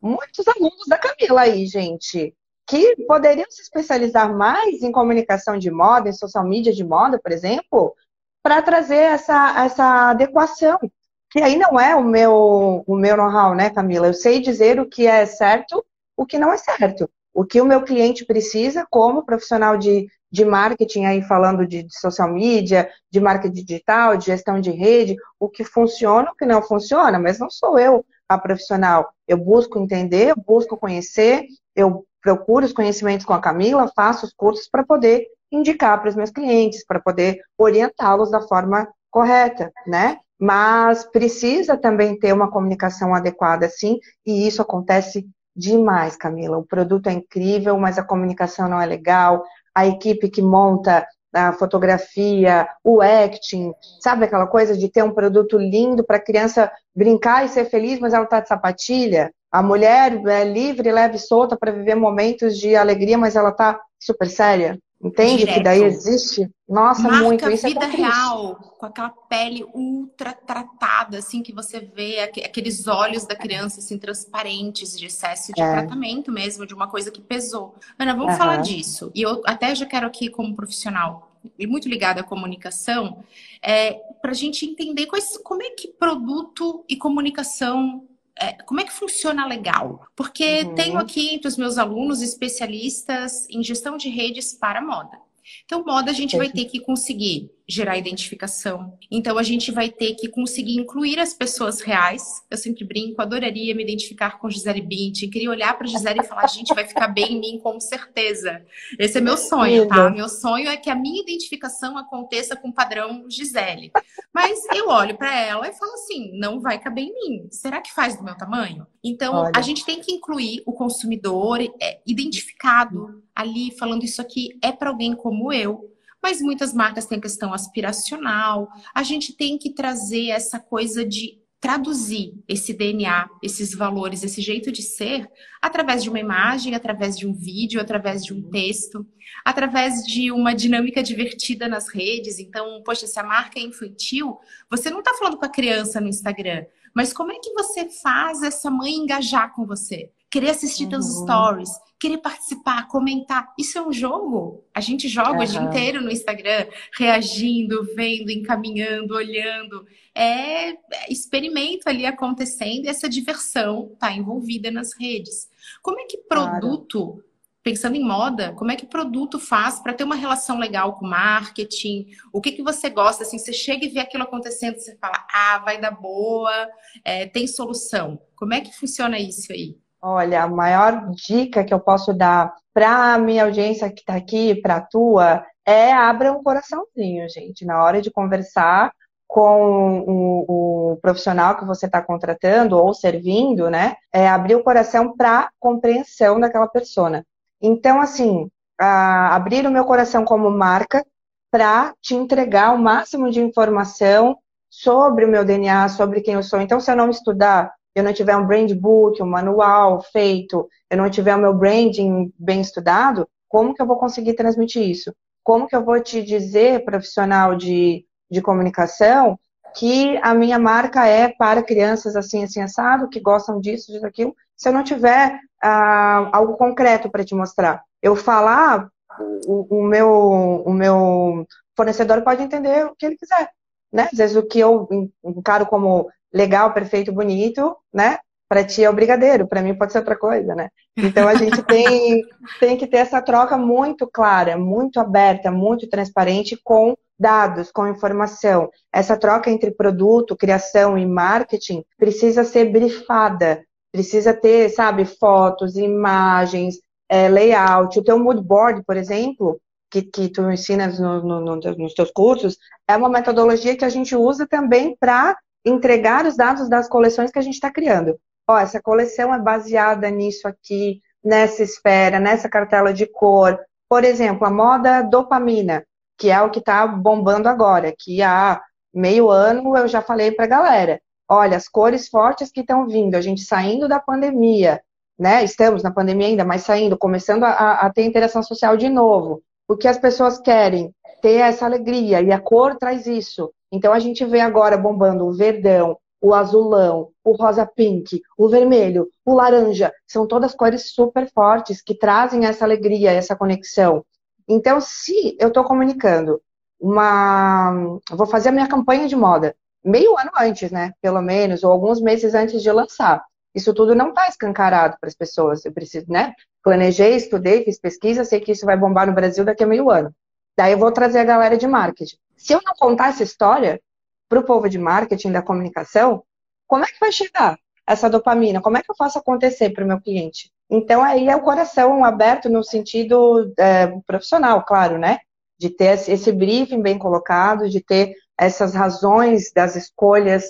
muitos alunos da Camila aí, gente, que poderiam se especializar mais em comunicação de moda, em social media de moda, por exemplo, para trazer essa, essa adequação. Que aí não é o meu, o meu know-how, né, Camila? Eu sei dizer o que é certo, o que não é certo o que o meu cliente precisa como profissional de, de marketing aí falando de, de social media, de marketing digital, de gestão de rede, o que funciona, o que não funciona, mas não sou eu a profissional. Eu busco entender, eu busco conhecer, eu procuro os conhecimentos com a Camila, faço os cursos para poder indicar para os meus clientes, para poder orientá-los da forma correta, né? Mas precisa também ter uma comunicação adequada, sim, e isso acontece demais, Camila. O produto é incrível, mas a comunicação não é legal. A equipe que monta a fotografia, o acting, sabe aquela coisa de ter um produto lindo para a criança brincar e ser feliz, mas ela está de sapatilha? A mulher é livre, leve e solta para viver momentos de alegria, mas ela está super séria? Entende Direto. que daí existe? Nossa, Marca muito. Isso é vida é real, com aquela pele ultra tratada, assim, que você vê aqueles olhos da criança, assim, transparentes, de excesso de é. tratamento mesmo, de uma coisa que pesou. Ana, vamos uhum. falar disso. E eu até já quero aqui, como profissional, e muito ligada à comunicação, é, para a gente entender quais, como é que produto e comunicação como é que funciona legal? Porque uhum. tenho aqui entre os meus alunos especialistas em gestão de redes para moda. Então, moda a gente vai ter que conseguir gerar identificação. Então, a gente vai ter que conseguir incluir as pessoas reais. Eu sempre brinco, adoraria me identificar com Gisele Bündchen. Queria olhar para Gisele e falar, a gente vai ficar bem em mim, com certeza. Esse é meu sonho, tá? Meu sonho é que a minha identificação aconteça com o padrão Gisele. Mas eu olho para ela e falo assim, não vai caber em mim. Será que faz do meu tamanho? Então, Olha. a gente tem que incluir o consumidor é, identificado ali, falando isso aqui é para alguém como eu mas muitas marcas têm questão aspiracional. A gente tem que trazer essa coisa de traduzir esse DNA, esses valores, esse jeito de ser, através de uma imagem, através de um vídeo, através de um texto, através de uma dinâmica divertida nas redes. Então, poxa, se a marca é infantil, você não está falando com a criança no Instagram, mas como é que você faz essa mãe engajar com você? Querer assistir uhum. teus stories, querer participar, comentar. Isso é um jogo. A gente joga uhum. o dia inteiro no Instagram, reagindo, vendo, encaminhando, olhando. É experimento ali acontecendo e essa diversão está envolvida nas redes. Como é que produto, claro. pensando em moda, como é que produto faz para ter uma relação legal com marketing? O que, que você gosta? Assim, você chega e vê aquilo acontecendo, você fala, ah, vai dar boa, é, tem solução. Como é que funciona isso aí? Olha, a maior dica que eu posso dar para a minha audiência que está aqui, para a tua, é abra um coraçãozinho, gente. Na hora de conversar com o, o profissional que você está contratando ou servindo, né? É abrir o coração para compreensão daquela persona. Então, assim, abrir o meu coração como marca para te entregar o máximo de informação sobre o meu DNA, sobre quem eu sou. Então, se eu não estudar eu não tiver um brand book, um manual feito, eu não tiver o meu branding bem estudado, como que eu vou conseguir transmitir isso? Como que eu vou te dizer, profissional de, de comunicação, que a minha marca é para crianças assim, assim, assado, que gostam disso, disso, aquilo, se eu não tiver ah, algo concreto para te mostrar. Eu falar, o, o, meu, o meu fornecedor pode entender o que ele quiser. Né? Às vezes o que eu encaro como legal, perfeito, bonito, né? Para ti é o brigadeiro, para mim pode ser outra coisa, né? Então a gente tem, [LAUGHS] tem que ter essa troca muito clara, muito aberta, muito transparente com dados, com informação. Essa troca entre produto, criação e marketing precisa ser brifada, precisa ter, sabe, fotos, imagens, é, layout. O teu mood board, por exemplo, que, que tu ensinas no, no, no, nos teus cursos, é uma metodologia que a gente usa também para entregar os dados das coleções que a gente está criando. Ó, essa coleção é baseada nisso aqui, nessa esfera, nessa cartela de cor. Por exemplo, a moda dopamina, que é o que está bombando agora, que há meio ano eu já falei para a galera. Olha, as cores fortes que estão vindo, a gente saindo da pandemia, né? Estamos na pandemia ainda, mas saindo, começando a, a ter interação social de novo. O que as pessoas querem? Ter essa alegria, e a cor traz isso. Então a gente vê agora bombando o verdão, o azulão, o rosa pink, o vermelho, o laranja, são todas cores super fortes que trazem essa alegria, essa conexão. Então, se eu estou comunicando uma. Vou fazer a minha campanha de moda meio ano antes, né? Pelo menos, ou alguns meses antes de lançar. Isso tudo não está escancarado para as pessoas. Eu preciso, né? Planejei, estudei, fiz pesquisa, sei que isso vai bombar no Brasil daqui a meio ano. Daí eu vou trazer a galera de marketing. Se eu não contar essa história para o povo de marketing da comunicação, como é que vai chegar essa dopamina? Como é que eu faço acontecer para o meu cliente? Então aí é o coração aberto no sentido é, profissional, claro, né? De ter esse briefing bem colocado, de ter essas razões das escolhas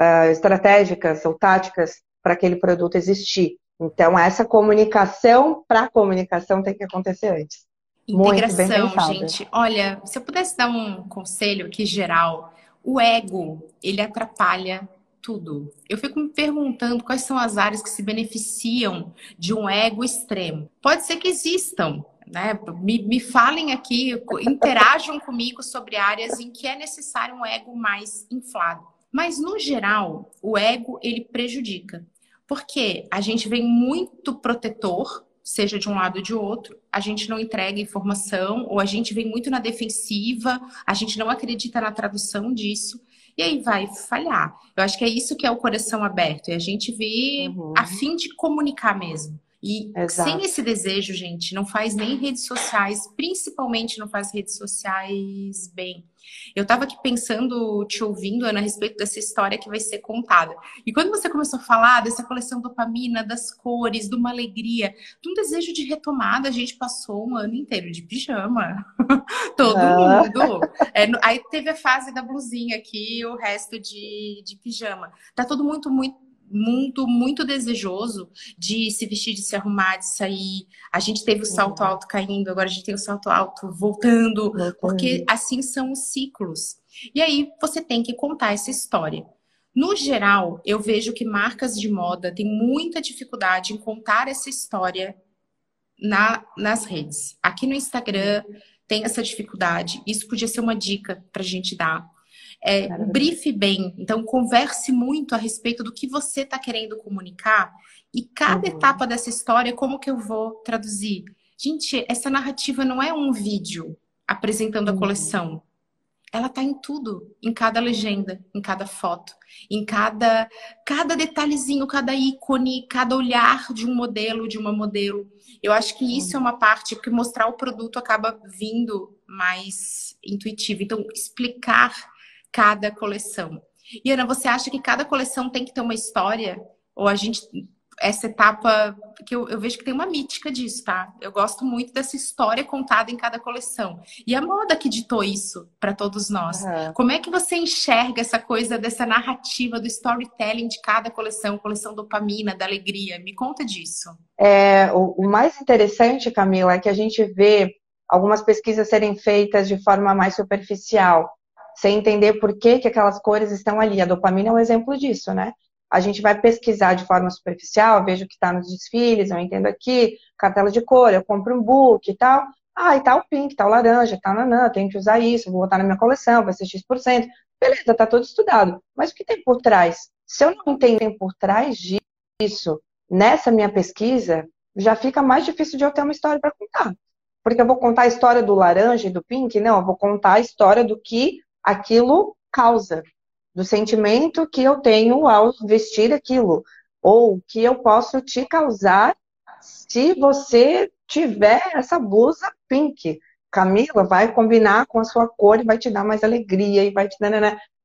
uh, estratégicas ou táticas para aquele produto existir. Então, essa comunicação para comunicação tem que acontecer antes. Integração, gente. Olha, se eu pudesse dar um conselho aqui geral, o ego, ele atrapalha tudo. Eu fico me perguntando quais são as áreas que se beneficiam de um ego extremo. Pode ser que existam, né? Me, me falem aqui, interajam [LAUGHS] comigo sobre áreas em que é necessário um ego mais inflado. Mas no geral, o ego ele prejudica, porque a gente vem muito protetor seja de um lado ou de outro, a gente não entrega informação, ou a gente vem muito na defensiva, a gente não acredita na tradução disso, e aí vai falhar. Eu acho que é isso que é o coração aberto, e a gente vê uhum. a fim de comunicar mesmo. E Exato. sem esse desejo, gente, não faz nem redes sociais, principalmente não faz redes sociais bem. Eu estava aqui pensando, te ouvindo, Ana, a respeito dessa história que vai ser contada. E quando você começou a falar dessa coleção dopamina, das cores, de uma alegria, de um desejo de retomada, a gente passou um ano inteiro de pijama. [LAUGHS] Todo ah. mundo. É, aí teve a fase da blusinha aqui, o resto de, de pijama. Tá todo mundo muito muito, muito desejoso de se vestir, de se arrumar, de sair. A gente teve o salto alto caindo, agora a gente tem o salto alto voltando, voltando, porque assim são os ciclos. E aí você tem que contar essa história. No geral, eu vejo que marcas de moda têm muita dificuldade em contar essa história na, nas redes. Aqui no Instagram tem essa dificuldade. Isso podia ser uma dica para a gente dar é, briefe bem, então converse muito a respeito do que você está querendo comunicar e cada uhum. etapa dessa história, como que eu vou traduzir? Gente, essa narrativa não é um vídeo apresentando a uhum. coleção. Ela está em tudo, em cada legenda, em cada foto, em cada cada detalhezinho, cada ícone, cada olhar de um modelo, de uma modelo. Eu acho que isso é uma parte que mostrar o produto acaba vindo mais intuitivo. Então, explicar cada coleção. E Ana, você acha que cada coleção tem que ter uma história? Ou a gente. Essa etapa, que eu, eu vejo que tem uma mítica disso, tá? Eu gosto muito dessa história contada em cada coleção. E a moda que ditou isso para todos nós. Uhum. Como é que você enxerga essa coisa dessa narrativa do storytelling de cada coleção, coleção dopamina, da alegria? Me conta disso. É, o, o mais interessante, Camila, é que a gente vê algumas pesquisas serem feitas de forma mais superficial sem entender por que, que aquelas cores estão ali. A dopamina é um exemplo disso, né? A gente vai pesquisar de forma superficial, vejo que está nos desfiles, eu entendo aqui, cartela de cor, eu compro um book e tal. Ah, e tá o pink, tá o laranja, tá o nanã, tenho que usar isso, vou botar na minha coleção, vai ser X%. Beleza, tá todo estudado. Mas o que tem por trás? Se eu não entendo por trás disso, nessa minha pesquisa, já fica mais difícil de eu ter uma história para contar. Porque eu vou contar a história do laranja e do pink? Não, eu vou contar a história do que aquilo causa, do sentimento que eu tenho ao vestir aquilo, ou que eu posso te causar se você tiver essa blusa pink. Camila vai combinar com a sua cor e vai te dar mais alegria e vai te.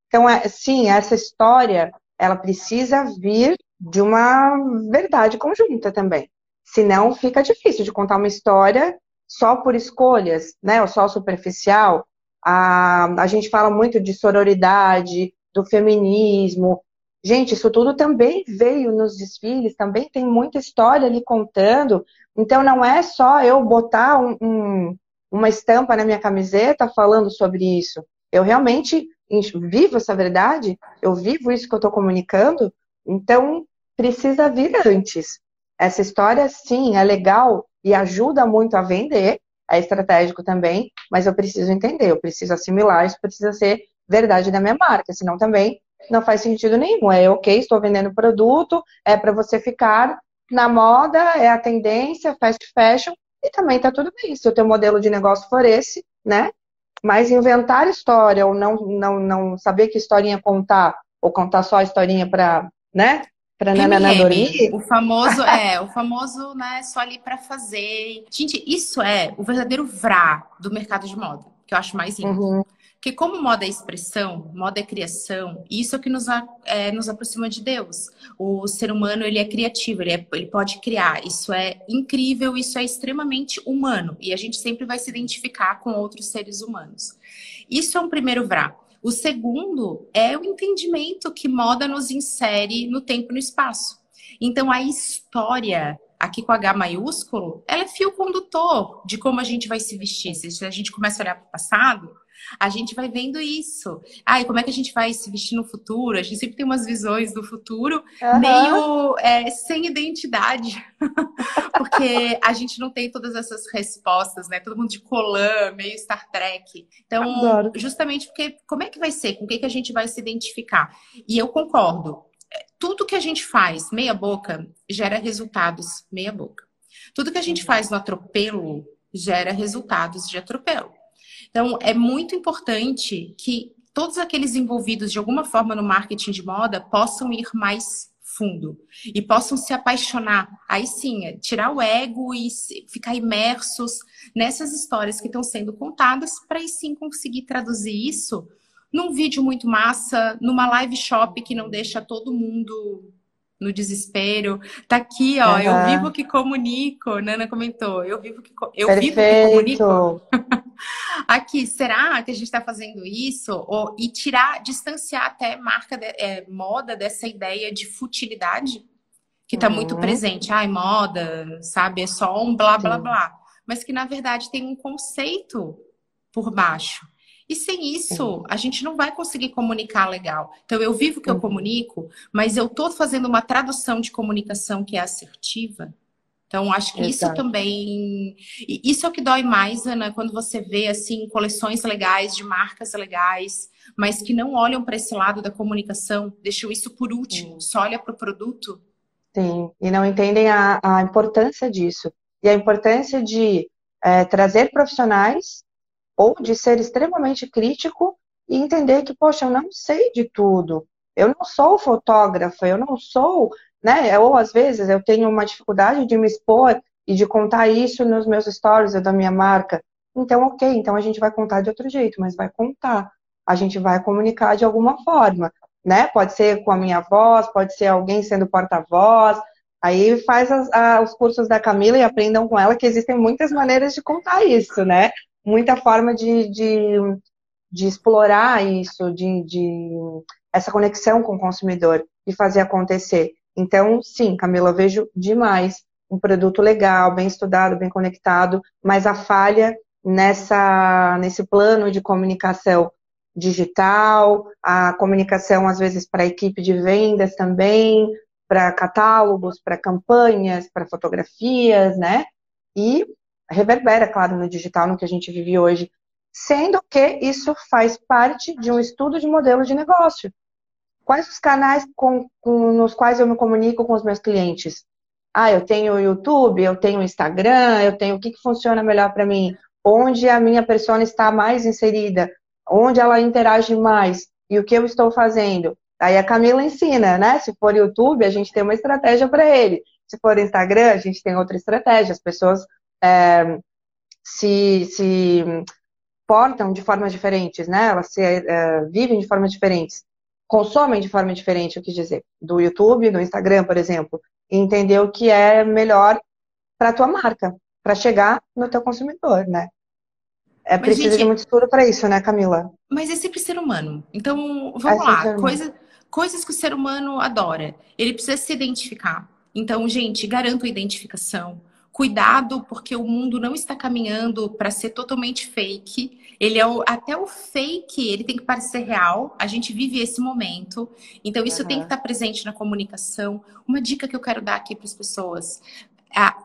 Então, é, sim, essa história ela precisa vir de uma verdade conjunta também. Senão fica difícil de contar uma história só por escolhas, né? Ou só superficial. A, a gente fala muito de sororidade, do feminismo. Gente, isso tudo também veio nos desfiles, também tem muita história ali contando. Então, não é só eu botar um, um, uma estampa na minha camiseta falando sobre isso. Eu realmente vivo essa verdade, eu vivo isso que eu estou comunicando, então precisa vir antes. Essa história, sim, é legal e ajuda muito a vender, é estratégico também, mas eu preciso entender, eu preciso assimilar, isso precisa ser verdade da minha marca, senão também não faz sentido nenhum. É ok, estou vendendo produto, é para você ficar na moda, é a tendência, fast fashion, e também tá tudo bem. Se o teu modelo de negócio for esse, né? Mas inventar história ou não, não, não saber que historinha contar, ou contar só a historinha para, né? Pra dormir? O famoso, é, o famoso, né, só ali para fazer. Gente, isso é o verdadeiro vrá do mercado de moda. que eu acho mais lindo. Uhum. Porque como moda é expressão, moda é criação, isso é o que nos, é, nos aproxima de Deus. O ser humano, ele é criativo, ele, é, ele pode criar. Isso é incrível, isso é extremamente humano. E a gente sempre vai se identificar com outros seres humanos. Isso é um primeiro vrá. O segundo é o entendimento que moda nos insere no tempo e no espaço. Então, a história, aqui com H maiúsculo, ela é fio condutor de como a gente vai se vestir. Se a gente começa a olhar para o passado, a gente vai vendo isso. Ah, e como é que a gente vai se vestir no futuro? A gente sempre tem umas visões do futuro uhum. meio é, sem identidade. [LAUGHS] Porque a gente não tem todas essas respostas, né? Todo mundo de colã, meio Star Trek. Então, Adoro. justamente porque como é que vai ser? Com o que, que a gente vai se identificar? E eu concordo. Tudo que a gente faz meia boca gera resultados meia boca. Tudo que a gente faz no atropelo gera resultados de atropelo. Então, é muito importante que todos aqueles envolvidos de alguma forma no marketing de moda possam ir mais fundo e possam se apaixonar. Aí sim, é tirar o ego e ficar imersos nessas histórias que estão sendo contadas para aí sim conseguir traduzir isso num vídeo muito massa, numa live shop que não deixa todo mundo no desespero. Tá aqui, ó, uhum. eu vivo que comunico. Nana comentou, eu vivo que eu Perfeito. vivo que comunico. [LAUGHS] aqui, será que a gente está fazendo isso? Ou, e tirar, distanciar até marca de, é, moda dessa ideia de futilidade que está uhum. muito presente. Ai, moda, sabe? É só um blá blá Sim. blá. Mas que na verdade tem um conceito por baixo. E sem isso, a gente não vai conseguir comunicar legal. Então, eu vivo que eu uhum. comunico, mas eu estou fazendo uma tradução de comunicação que é assertiva. Então, acho que Exato. isso também. Isso é o que dói mais, Ana, quando você vê, assim, coleções legais, de marcas legais, mas que não olham para esse lado da comunicação, deixam isso por último, Sim. só olha para o produto. Sim, e não entendem a, a importância disso. E a importância de é, trazer profissionais ou de ser extremamente crítico e entender que, poxa, eu não sei de tudo. Eu não sou fotógrafa, eu não sou, né? Ou às vezes eu tenho uma dificuldade de me expor e de contar isso nos meus stories da minha marca. Então, ok, então a gente vai contar de outro jeito, mas vai contar. A gente vai comunicar de alguma forma, né? Pode ser com a minha voz, pode ser alguém sendo porta-voz. Aí faz as, a, os cursos da Camila e aprendam com ela que existem muitas maneiras de contar isso, né? muita forma de, de, de explorar isso, de, de, essa conexão com o consumidor e fazer acontecer. Então, sim, Camila, eu vejo demais um produto legal, bem estudado, bem conectado, mas a falha nessa, nesse plano de comunicação digital, a comunicação às vezes para a equipe de vendas também, para catálogos, para campanhas, para fotografias, né? E reverbera, claro, no digital, no que a gente vive hoje, sendo que isso faz parte de um estudo de modelo de negócio. Quais os canais com, com, nos quais eu me comunico com os meus clientes? Ah, eu tenho YouTube, eu tenho Instagram, eu tenho o que, que funciona melhor para mim? Onde a minha persona está mais inserida? Onde ela interage mais? E o que eu estou fazendo? Aí a Camila ensina, né? Se for YouTube, a gente tem uma estratégia para ele. Se for Instagram, a gente tem outra estratégia. As pessoas é, se, se portam de formas diferentes, né? Elas se, é, vivem de formas diferentes, consomem de forma diferente, eu quis dizer, do YouTube, do Instagram, por exemplo, e entender o que é melhor para a tua marca, para chegar no teu consumidor, né? É preciso gente, de muito estudo para isso, né, Camila? Mas é sempre ser humano. Então, vamos é lá. Coisa, coisas que o ser humano adora. Ele precisa se identificar. Então, gente, garanto a identificação cuidado porque o mundo não está caminhando para ser totalmente fake. Ele é o, até o fake, ele tem que parecer real. A gente vive esse momento. Então isso uhum. tem que estar presente na comunicação. Uma dica que eu quero dar aqui para as pessoas: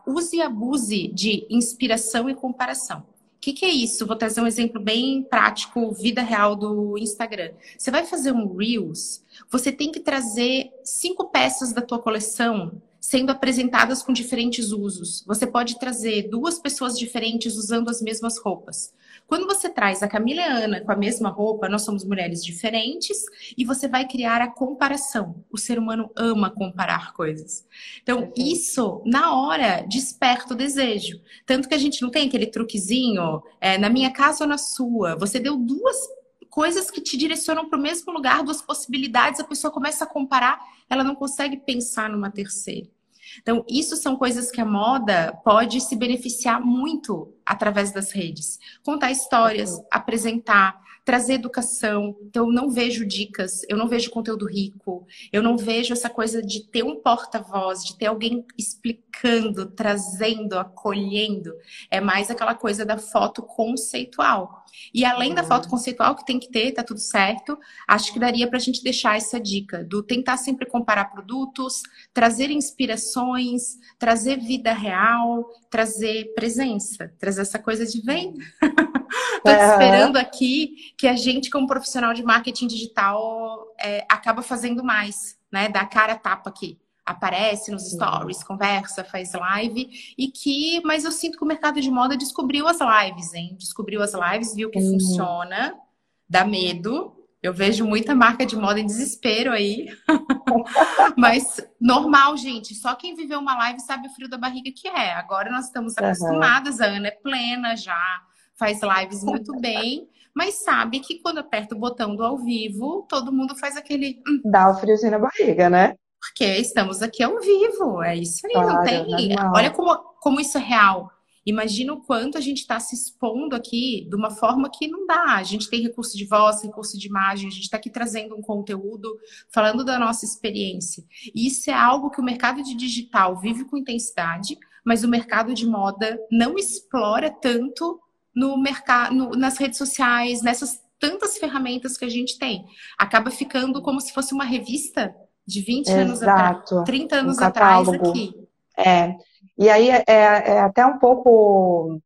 use e abuse de inspiração e comparação. O que, que, é isso? Vou trazer um exemplo bem prático, vida real do Instagram. Você vai fazer um Reels, você tem que trazer cinco peças da tua coleção sendo apresentadas com diferentes usos. Você pode trazer duas pessoas diferentes usando as mesmas roupas. Quando você traz a Camila e a Ana com a mesma roupa, nós somos mulheres diferentes e você vai criar a comparação. O ser humano ama comparar coisas. Então, isso, na hora, desperta o desejo. Tanto que a gente não tem aquele truquezinho, é, na minha casa ou na sua. Você deu duas coisas que te direcionam para o mesmo lugar, duas possibilidades, a pessoa começa a comparar, ela não consegue pensar numa terceira. Então, isso são coisas que a moda pode se beneficiar muito através das redes. Contar histórias, uhum. apresentar, trazer educação. Então, eu não vejo dicas, eu não vejo conteúdo rico, eu não vejo essa coisa de ter um porta-voz, de ter alguém explicando, trazendo, acolhendo. É mais aquela coisa da foto conceitual. E além da foto uhum. conceitual que tem que ter, tá tudo certo, acho que daria para a gente deixar essa dica do tentar sempre comparar produtos, trazer inspirações, trazer vida real, trazer presença, trazer essa coisa de vem. [LAUGHS] Estou uhum. esperando aqui que a gente, como profissional de marketing digital, é, acaba fazendo mais, né? Dá cara tapa aqui. Aparece nos stories, conversa, faz live. E que, mas eu sinto que o mercado de moda descobriu as lives, hein? Descobriu as lives, viu que uhum. funciona, dá medo. Eu vejo muita marca de moda em desespero aí. [LAUGHS] Mas normal, gente. Só quem viveu uma live sabe o frio da barriga que é. Agora nós estamos acostumadas, uhum. a Ana é plena já faz lives muito bem, mas sabe que quando aperta o botão do ao vivo, todo mundo faz aquele. Hum. Dá o friozinho na barriga, né? Porque estamos aqui ao vivo, é isso aí, claro, não tem. Olha como, como isso é real. Imagina o quanto a gente está se expondo aqui de uma forma que não dá. A gente tem recurso de voz, recurso de imagem, a gente está aqui trazendo um conteúdo, falando da nossa experiência. E isso é algo que o mercado de digital vive com intensidade, mas o mercado de moda não explora tanto no mercado, nas redes sociais, nessas tantas ferramentas que a gente tem. Acaba ficando como se fosse uma revista de 20 Exato. anos atrás, 30 anos um atrás aqui. É. E aí é, é, até um pouco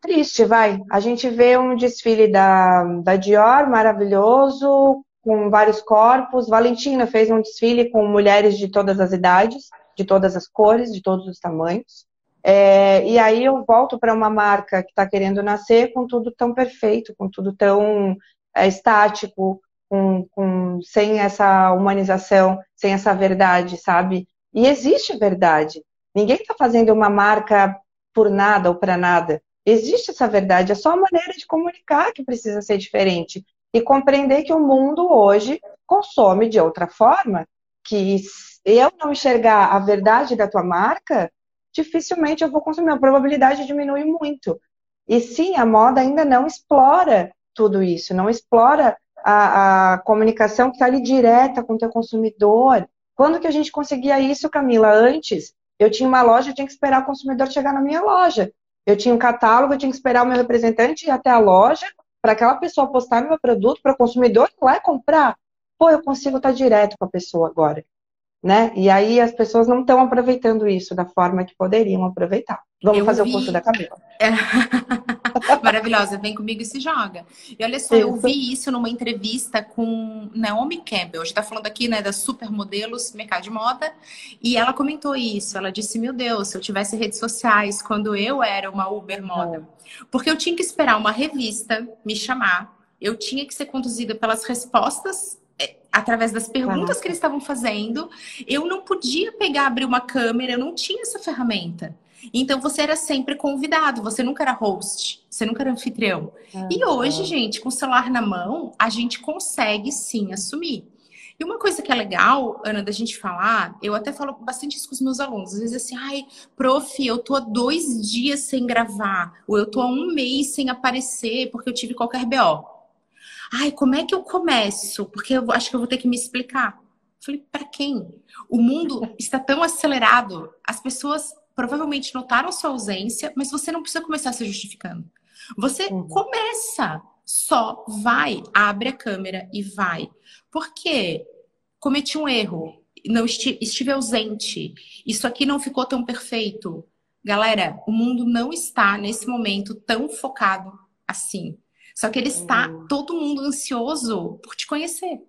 triste, vai. A gente vê um desfile da, da Dior maravilhoso, com vários corpos. Valentina fez um desfile com mulheres de todas as idades, de todas as cores, de todos os tamanhos. É, e aí eu volto para uma marca que está querendo nascer com tudo tão perfeito, com tudo tão é, estático, com, com, sem essa humanização, sem essa verdade, sabe? E existe verdade. Ninguém está fazendo uma marca por nada ou para nada. Existe essa verdade, é só a maneira de comunicar que precisa ser diferente. E compreender que o mundo hoje consome de outra forma, que eu não enxergar a verdade da tua marca, dificilmente eu vou consumir. A probabilidade diminui muito. E sim, a moda ainda não explora tudo isso, não explora a, a comunicação que está ali direta com o teu consumidor. Quando que a gente conseguia isso, Camila? Antes, eu tinha uma loja, eu tinha que esperar o consumidor chegar na minha loja. Eu tinha um catálogo, eu tinha que esperar o meu representante ir até a loja para aquela pessoa postar meu produto, para o consumidor ir lá e comprar. Pô, eu consigo estar tá direto com a pessoa agora né? E aí as pessoas não estão aproveitando isso da forma que poderiam aproveitar. Vamos eu fazer vi... o curso da Camila. É... [LAUGHS] Maravilhosa, vem comigo e se joga. E olha só, isso. eu vi isso numa entrevista com Naomi Campbell. A gente tá falando aqui, né, das supermodelos, mercado de moda, e ela comentou isso. Ela disse: Meu Deus, se eu tivesse redes sociais quando eu era uma Uber moda, porque eu tinha que esperar uma revista me chamar, eu tinha que ser conduzida pelas respostas através das perguntas que eles estavam fazendo, eu não podia pegar, abrir uma câmera, eu não tinha essa ferramenta. Então você era sempre convidado, você nunca era host, você nunca era anfitrião. Ah, e hoje, ah. gente, com o celular na mão, a gente consegue sim assumir. E uma coisa que é legal, Ana, da gente falar, eu até falo bastante isso com os meus alunos. Às vezes assim, ai, prof, eu tô há dois dias sem gravar, ou eu tô há um mês sem aparecer porque eu tive qualquer BO. Ai, como é que eu começo? Porque eu acho que eu vou ter que me explicar. Eu falei, para quem? O mundo [LAUGHS] está tão acelerado, as pessoas provavelmente notaram sua ausência, mas você não precisa começar se justificando. Você uhum. começa, só vai, abre a câmera e vai. Porque cometi um erro, não estive, estive ausente, isso aqui não ficou tão perfeito. Galera, o mundo não está nesse momento tão focado assim. Só que ele está uhum. todo mundo ansioso por te conhecer.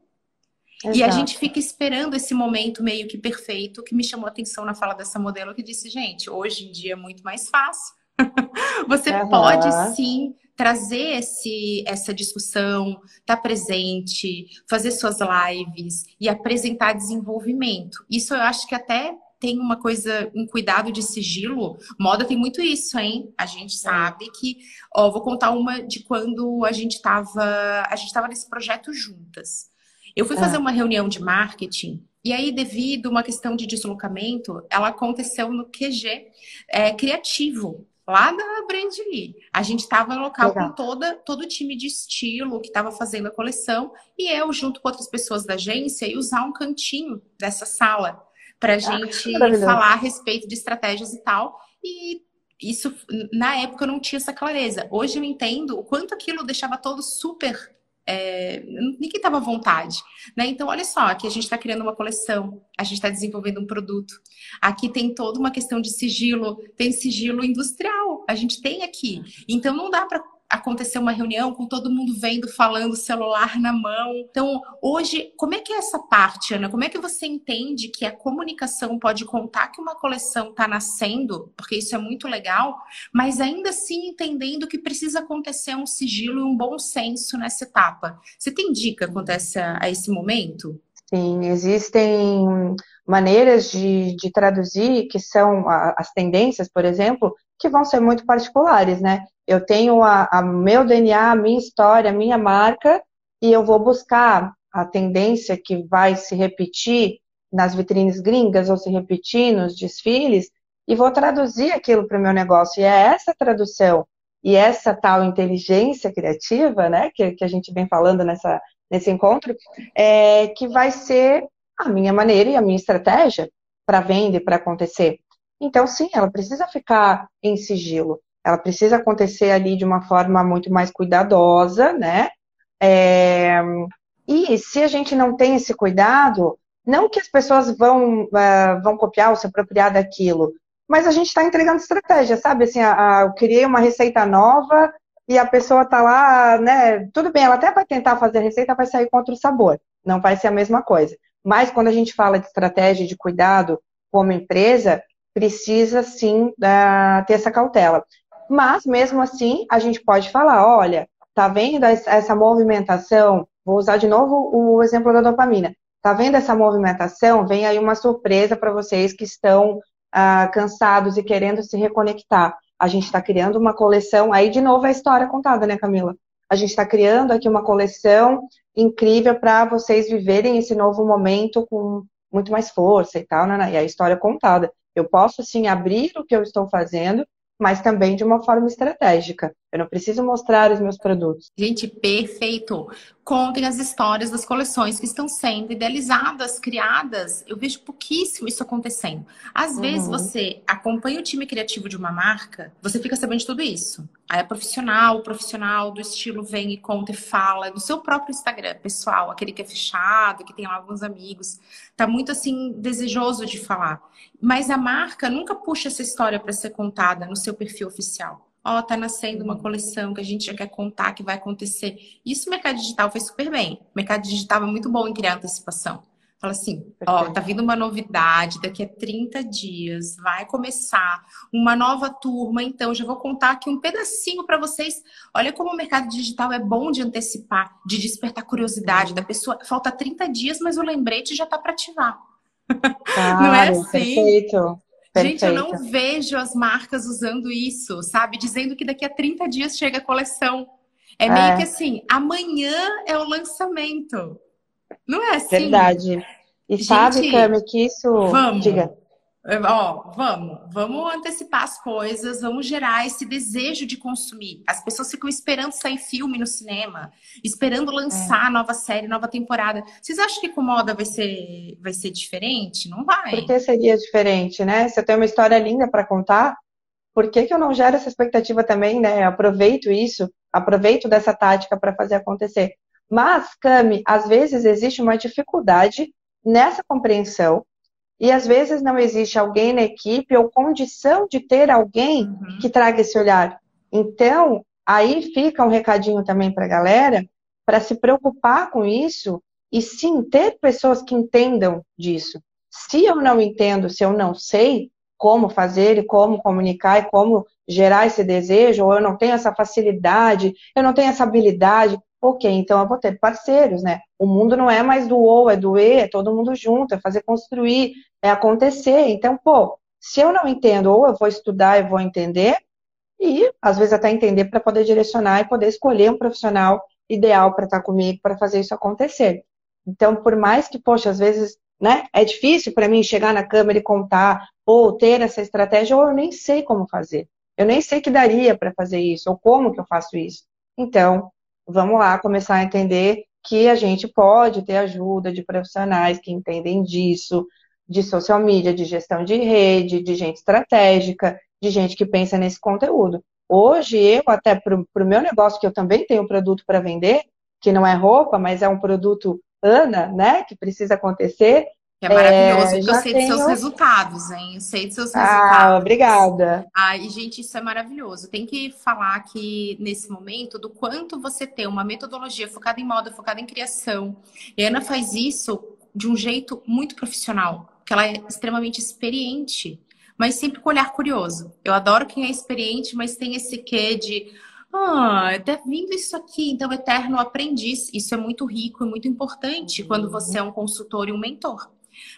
Exato. E a gente fica esperando esse momento meio que perfeito, que me chamou a atenção na fala dessa modelo, que disse, gente, hoje em dia é muito mais fácil. [LAUGHS] Você uhum. pode sim trazer esse, essa discussão, estar tá presente, fazer suas lives e apresentar desenvolvimento. Isso eu acho que até tem uma coisa, um cuidado de sigilo. Moda tem muito isso, hein? A gente é. sabe que, ó, vou contar uma de quando a gente estava, a gente estava nesse projeto juntas. Eu fui fazer é. uma reunião de marketing e aí, devido a uma questão de deslocamento, ela aconteceu no QG é, criativo, lá da Brandly. A gente estava no local Legal. com toda, todo o time de estilo que estava fazendo a coleção e eu, junto com outras pessoas da agência, ia usar um cantinho dessa sala para a ah, gente ah, falar a respeito de estratégias e tal. E isso, na época, eu não tinha essa clareza. Hoje eu entendo o quanto aquilo deixava todo super. É, ninguém estava à vontade, né? Então, olha só, aqui a gente está criando uma coleção, a gente está desenvolvendo um produto. Aqui tem toda uma questão de sigilo, tem sigilo industrial, a gente tem aqui. Então, não dá para acontecer uma reunião com todo mundo vendo, falando, celular na mão. Então, hoje, como é que é essa parte, Ana? Como é que você entende que a comunicação pode contar que uma coleção está nascendo, porque isso é muito legal, mas ainda assim entendendo que precisa acontecer um sigilo e um bom senso nessa etapa? Você tem dica quanto a, a esse momento? Sim, existem maneiras de, de traduzir que são as tendências, por exemplo, que vão ser muito particulares, né? Eu tenho a, a meu DNA, a minha história, a minha marca, e eu vou buscar a tendência que vai se repetir nas vitrines gringas ou se repetir nos desfiles e vou traduzir aquilo para o meu negócio. E é essa tradução e essa tal inteligência criativa, né, que, que a gente vem falando nessa, nesse encontro, é, que vai ser a minha maneira e a minha estratégia para vender, para acontecer. Então, sim, ela precisa ficar em sigilo. Ela precisa acontecer ali de uma forma muito mais cuidadosa, né? É... E se a gente não tem esse cuidado, não que as pessoas vão, uh, vão copiar ou se apropriar daquilo, mas a gente está entregando estratégia, sabe? Assim, a, a, eu criei uma receita nova e a pessoa está lá, né? Tudo bem, ela até vai tentar fazer a receita, vai sair contra o sabor, não vai ser a mesma coisa. Mas quando a gente fala de estratégia de cuidado como empresa, precisa sim uh, ter essa cautela. Mas, mesmo assim, a gente pode falar, olha, tá vendo essa movimentação? Vou usar de novo o exemplo da dopamina. Tá vendo essa movimentação? Vem aí uma surpresa para vocês que estão ah, cansados e querendo se reconectar. A gente está criando uma coleção, aí de novo a história contada, né, Camila? A gente está criando aqui uma coleção incrível para vocês viverem esse novo momento com muito mais força e tal, né? E a história contada. Eu posso sim abrir o que eu estou fazendo mas também de uma forma estratégica. Eu não preciso mostrar os meus produtos. Gente, perfeito. Contem as histórias das coleções que estão sendo idealizadas, criadas. Eu vejo pouquíssimo isso acontecendo. Às uhum. vezes você acompanha o time criativo de uma marca, você fica sabendo de tudo isso. Aí a profissional, o profissional do estilo vem e conta e fala no seu próprio Instagram, pessoal, aquele que é fechado, que tem lá alguns amigos, tá muito assim desejoso de falar. Mas a marca nunca puxa essa história para ser contada no seu perfil oficial ó, oh, tá nascendo uma coleção que a gente já quer contar que vai acontecer. Isso o mercado digital fez super bem. O mercado digital é muito bom em criar antecipação. Fala assim, ó, tá vindo uma novidade, daqui a 30 dias vai começar uma nova turma, então já vou contar aqui um pedacinho para vocês. Olha como o mercado digital é bom de antecipar, de despertar curiosidade da pessoa. Falta 30 dias, mas o lembrete já tá para ativar. Ah, [LAUGHS] Não é assim? Perfeito. Perfeito. Gente, eu não vejo as marcas usando isso, sabe? Dizendo que daqui a 30 dias chega a coleção. É meio é. que assim, amanhã é o lançamento. Não é assim? Verdade. E Gente, sabe, Cami, que isso. Vamos. Diga. Ó, vamos, vamos antecipar as coisas, vamos gerar esse desejo de consumir. As pessoas ficam esperando sair filme no cinema, esperando lançar é. nova série, nova temporada. Vocês acham que com moda vai ser, vai ser diferente? Não vai. Por que seria diferente, né? Se eu tenho uma história linda para contar, por que, que eu não gero essa expectativa também, né? Eu aproveito isso, aproveito dessa tática para fazer acontecer. Mas, Cami, às vezes existe uma dificuldade nessa compreensão e às vezes não existe alguém na equipe ou condição de ter alguém uhum. que traga esse olhar. Então, aí fica um recadinho também para a galera para se preocupar com isso e sim ter pessoas que entendam disso. Se eu não entendo, se eu não sei como fazer e como comunicar e como gerar esse desejo, ou eu não tenho essa facilidade, eu não tenho essa habilidade, ok, então eu vou ter parceiros, né? O mundo não é mais do ou, é do e, é todo mundo junto, é fazer construir, é acontecer. Então, pô, se eu não entendo, ou eu vou estudar e vou entender, e às vezes até entender para poder direcionar e poder escolher um profissional ideal para estar comigo para fazer isso acontecer. Então, por mais que, poxa, às vezes, né, é difícil para mim chegar na câmera e contar, ou ter essa estratégia, ou eu nem sei como fazer. Eu nem sei que daria para fazer isso, ou como que eu faço isso. Então, vamos lá começar a entender que a gente pode ter ajuda de profissionais que entendem disso, de social media, de gestão de rede, de gente estratégica, de gente que pensa nesse conteúdo. Hoje, eu, até para o meu negócio, que eu também tenho produto para vender, que não é roupa, mas é um produto Ana, né, que precisa acontecer, é maravilhoso, é, eu sei tenho... dos seus resultados, hein? Eu sei dos seus ah, resultados. Ah, obrigada. Ah, e, gente, isso é maravilhoso. Tem que falar aqui, nesse momento, do quanto você tem uma metodologia focada em moda, focada em criação. E a Ana faz isso de um jeito muito profissional, porque ela é extremamente experiente, mas sempre com olhar curioso. Eu adoro quem é experiente, mas tem esse quê de ah, tá vindo isso aqui, então eterno aprendiz. Isso é muito rico e muito importante quando você é um consultor e um mentor.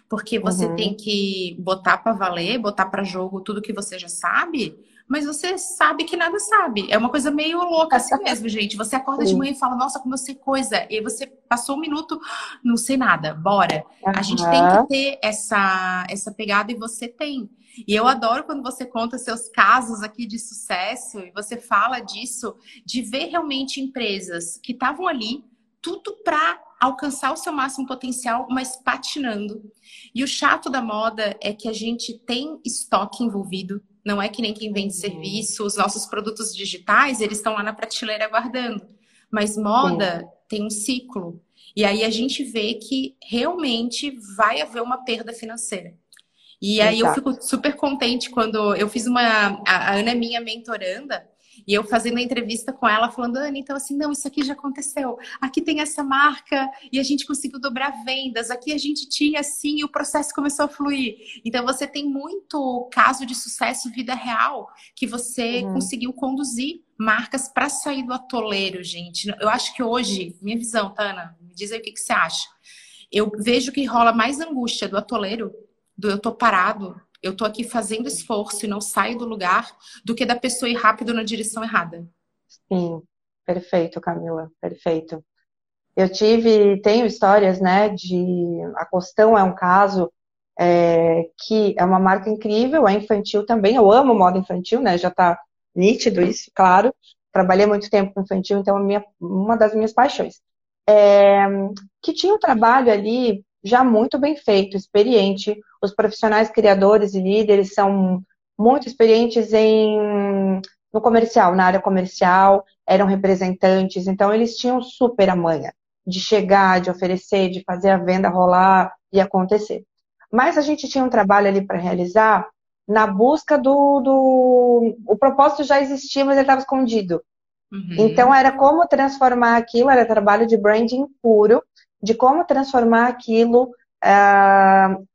Porque você uhum. tem que botar para valer, botar para jogo tudo que você já sabe, mas você sabe que nada sabe. É uma coisa meio louca assim [LAUGHS] mesmo, gente. Você acorda de manhã e fala, nossa, como eu sei coisa. E você passou um minuto, não sei nada, bora. Uhum. A gente tem que ter essa, essa pegada e você tem. E eu adoro quando você conta seus casos aqui de sucesso e você fala disso, de ver realmente empresas que estavam ali, tudo para alcançar o seu máximo potencial, mas patinando. E o chato da moda é que a gente tem estoque envolvido, não é que nem quem vende uhum. serviço, os nossos produtos digitais, eles estão lá na prateleira aguardando. Mas moda Sim. tem um ciclo. E aí a gente vê que realmente vai haver uma perda financeira. E aí Exato. eu fico super contente quando eu fiz uma. A Ana é minha mentoranda, e eu fazendo a entrevista com ela, falando, Ana, então assim, não, isso aqui já aconteceu. Aqui tem essa marca e a gente conseguiu dobrar vendas. Aqui a gente tinha assim e o processo começou a fluir. Então você tem muito caso de sucesso vida real que você uhum. conseguiu conduzir marcas para sair do atoleiro, gente. Eu acho que hoje, minha visão, Tana, me diz aí o que, que você acha. Eu vejo que rola mais angústia do atoleiro, do eu tô parado, eu tô aqui fazendo esforço e não saio do lugar, do que da pessoa ir rápido na direção errada. Sim, perfeito, Camila, perfeito. Eu tive, tenho histórias, né, de a Costão é um caso é, que é uma marca incrível, é infantil também. Eu amo moda infantil, né? Já tá nítido isso, claro. Trabalhei muito tempo com infantil, então é minha, uma das minhas paixões. É, que tinha um trabalho ali já muito bem feito, experiente. Os profissionais criadores e líderes são muito experientes em no comercial, na área comercial, eram representantes, então eles tinham super a manha de chegar, de oferecer, de fazer a venda rolar e acontecer. Mas a gente tinha um trabalho ali para realizar na busca do, do. O propósito já existia, mas ele estava escondido. Uhum. Então era como transformar aquilo, era trabalho de branding puro, de como transformar aquilo, uh,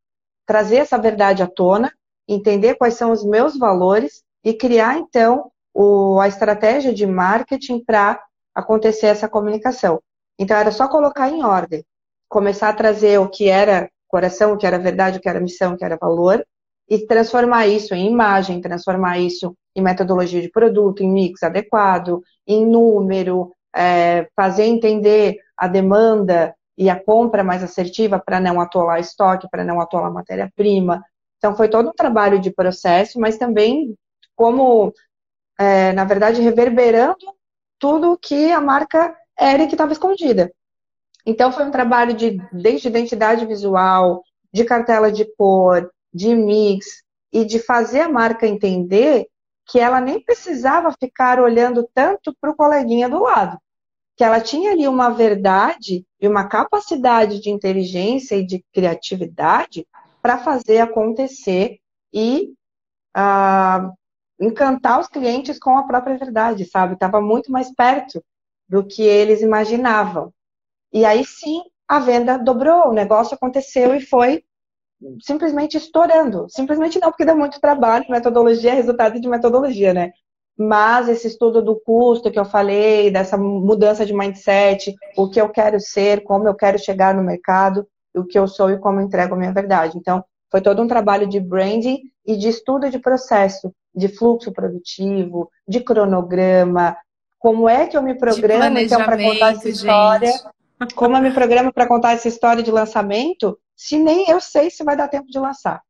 trazer essa verdade à tona, entender quais são os meus valores e criar, então, o, a estratégia de marketing para acontecer essa comunicação. Então, era só colocar em ordem, começar a trazer o que era coração, o que era verdade, o que era missão, o que era valor, e transformar isso em imagem, transformar isso em metodologia de produto, em mix adequado, em número, é, fazer entender a demanda e a compra mais assertiva para não atolar estoque, para não atolar matéria-prima. Então, foi todo um trabalho de processo, mas também como, é, na verdade, reverberando tudo que a marca era e que estava escondida. Então, foi um trabalho de, desde identidade visual, de cartela de cor, de mix, e de fazer a marca entender que ela nem precisava ficar olhando tanto para o coleguinha do lado que ela tinha ali uma verdade e uma capacidade de inteligência e de criatividade para fazer acontecer e uh, encantar os clientes com a própria verdade, sabe? Estava muito mais perto do que eles imaginavam. E aí sim, a venda dobrou, o negócio aconteceu e foi simplesmente estourando. Simplesmente não, porque deu muito trabalho, metodologia é resultado de metodologia, né? Mas esse estudo do custo que eu falei, dessa mudança de mindset, o que eu quero ser, como eu quero chegar no mercado, o que eu sou e como eu entrego a minha verdade. Então, foi todo um trabalho de branding e de estudo de processo, de fluxo produtivo, de cronograma, como é que eu me programo então para contar essa história, gente. como eu me programo para contar essa história de lançamento, se nem eu sei se vai dar tempo de lançar.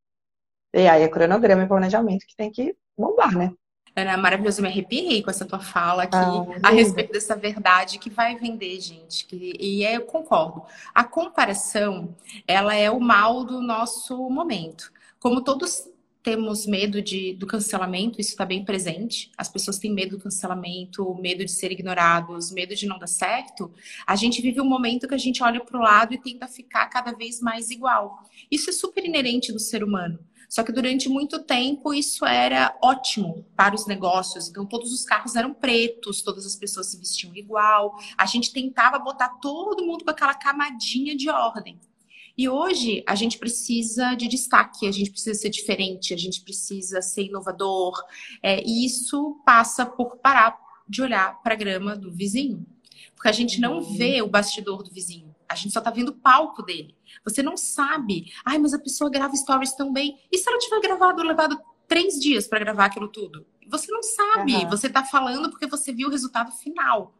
E aí é cronograma e planejamento que tem que bombar, né? Ana, maravilhoso, eu me arrepiei com essa tua fala aqui ah, a respeito dessa verdade que vai vender, gente. Que, e é, eu concordo. A comparação, ela é o mal do nosso momento. Como todos temos medo de, do cancelamento, isso está bem presente. As pessoas têm medo do cancelamento, medo de ser ignorados, medo de não dar certo. A gente vive um momento que a gente olha para o lado e tenta ficar cada vez mais igual. Isso é super inerente do ser humano. Só que durante muito tempo isso era ótimo para os negócios. Então todos os carros eram pretos, todas as pessoas se vestiam igual. A gente tentava botar todo mundo com aquela camadinha de ordem. E hoje a gente precisa de destaque, a gente precisa ser diferente, a gente precisa ser inovador. É, e isso passa por parar de olhar para a grama do vizinho. Porque a gente não uhum. vê o bastidor do vizinho. A gente só tá vendo o palco dele. Você não sabe. Ai, mas a pessoa grava stories tão bem. E se ela tiver gravado, levado três dias para gravar aquilo tudo? Você não sabe. Uhum. Você tá falando porque você viu o resultado final.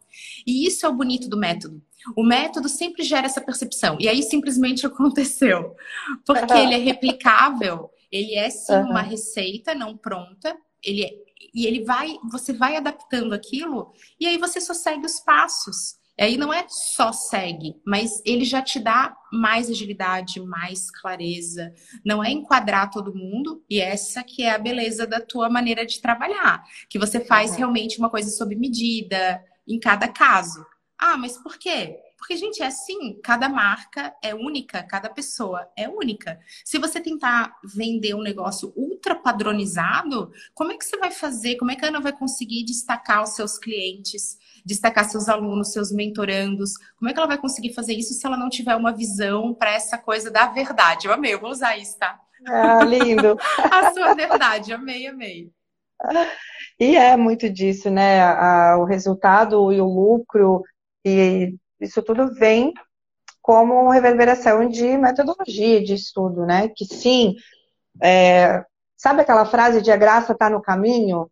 E isso é o bonito do método. O método sempre gera essa percepção. E aí simplesmente [LAUGHS] aconteceu. Porque uhum. ele é replicável, ele é sim uhum. uma receita não pronta, ele é, e ele vai, você vai adaptando aquilo e aí você só segue os passos. E aí não é só segue, mas ele já te dá mais agilidade, mais clareza. Não é enquadrar todo mundo, e essa que é a beleza da tua maneira de trabalhar. Que você faz uhum. realmente uma coisa sob medida, em cada caso. Ah, mas por quê? Porque, gente, é assim, cada marca é única, cada pessoa é única. Se você tentar vender um negócio ultra padronizado, como é que você vai fazer? Como é que a Ana vai conseguir destacar os seus clientes, destacar seus alunos, seus mentorandos? Como é que ela vai conseguir fazer isso se ela não tiver uma visão para essa coisa da verdade? Eu amei, eu vou usar isso, tá? Ah, lindo! [LAUGHS] a sua verdade, amei, amei. E é muito disso, né? O resultado e o lucro, e isso tudo vem como reverberação de metodologia de estudo, né? Que sim, é, sabe aquela frase de a graça está no caminho?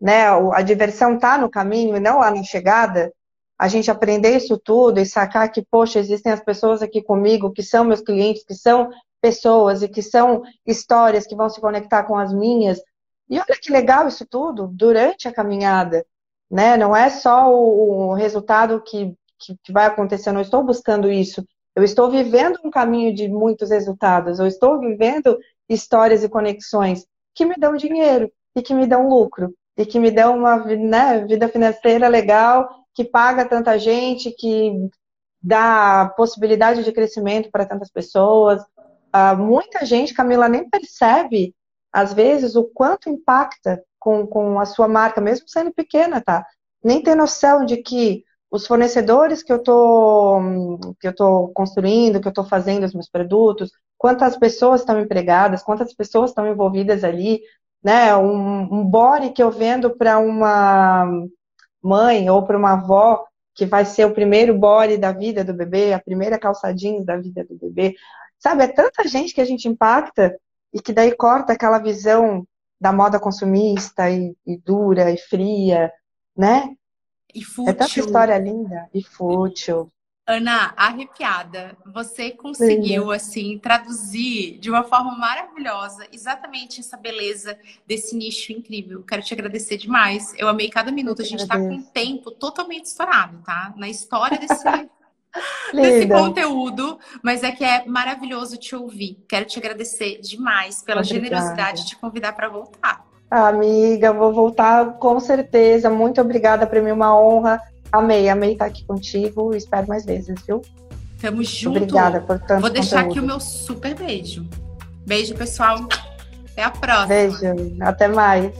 Né? A diversão está no caminho e não lá na chegada? A gente aprender isso tudo e sacar que, poxa, existem as pessoas aqui comigo que são meus clientes, que são pessoas e que são histórias que vão se conectar com as minhas, e olha que legal isso tudo durante a caminhada, né? Não é só o, o resultado que, que, que, vai acontecer, eu não estou buscando isso. Eu estou vivendo um caminho de muitos resultados, eu estou vivendo histórias e conexões que me dão dinheiro e que me dão lucro e que me dão uma né, vida financeira legal, que paga tanta gente, que dá possibilidade de crescimento para tantas pessoas. Uh, muita gente, Camila, nem percebe às vezes, o quanto impacta com, com a sua marca, mesmo sendo pequena, tá? Nem tem noção de que os fornecedores que eu tô, que eu tô construindo, que eu tô fazendo os meus produtos, quantas pessoas estão empregadas, quantas pessoas estão envolvidas ali, né? Um, um body que eu vendo para uma mãe ou para uma avó que vai ser o primeiro body da vida do bebê, a primeira calçadinha da vida do bebê. Sabe, é tanta gente que a gente impacta e que daí corta aquela visão da moda consumista e, e dura e fria, né? E fútil. É tanta história linda e fútil. Ana, arrepiada. Você conseguiu, Linda. assim, traduzir de uma forma maravilhosa exatamente essa beleza desse nicho incrível. Quero te agradecer demais. Eu amei cada minuto. A gente está com um tempo totalmente estourado, tá? Na história desse, [LAUGHS] desse conteúdo, mas é que é maravilhoso te ouvir. Quero te agradecer demais pela Obrigada. generosidade de te convidar para voltar. Amiga, vou voltar com certeza. Muito obrigada, para mim uma honra. Amei, amei estar aqui contigo. Espero mais vezes, viu? Tamo junto. Obrigada por tanto Vou deixar conteúdo. aqui o meu super beijo. Beijo, pessoal. Até a próxima. Beijo. Até mais.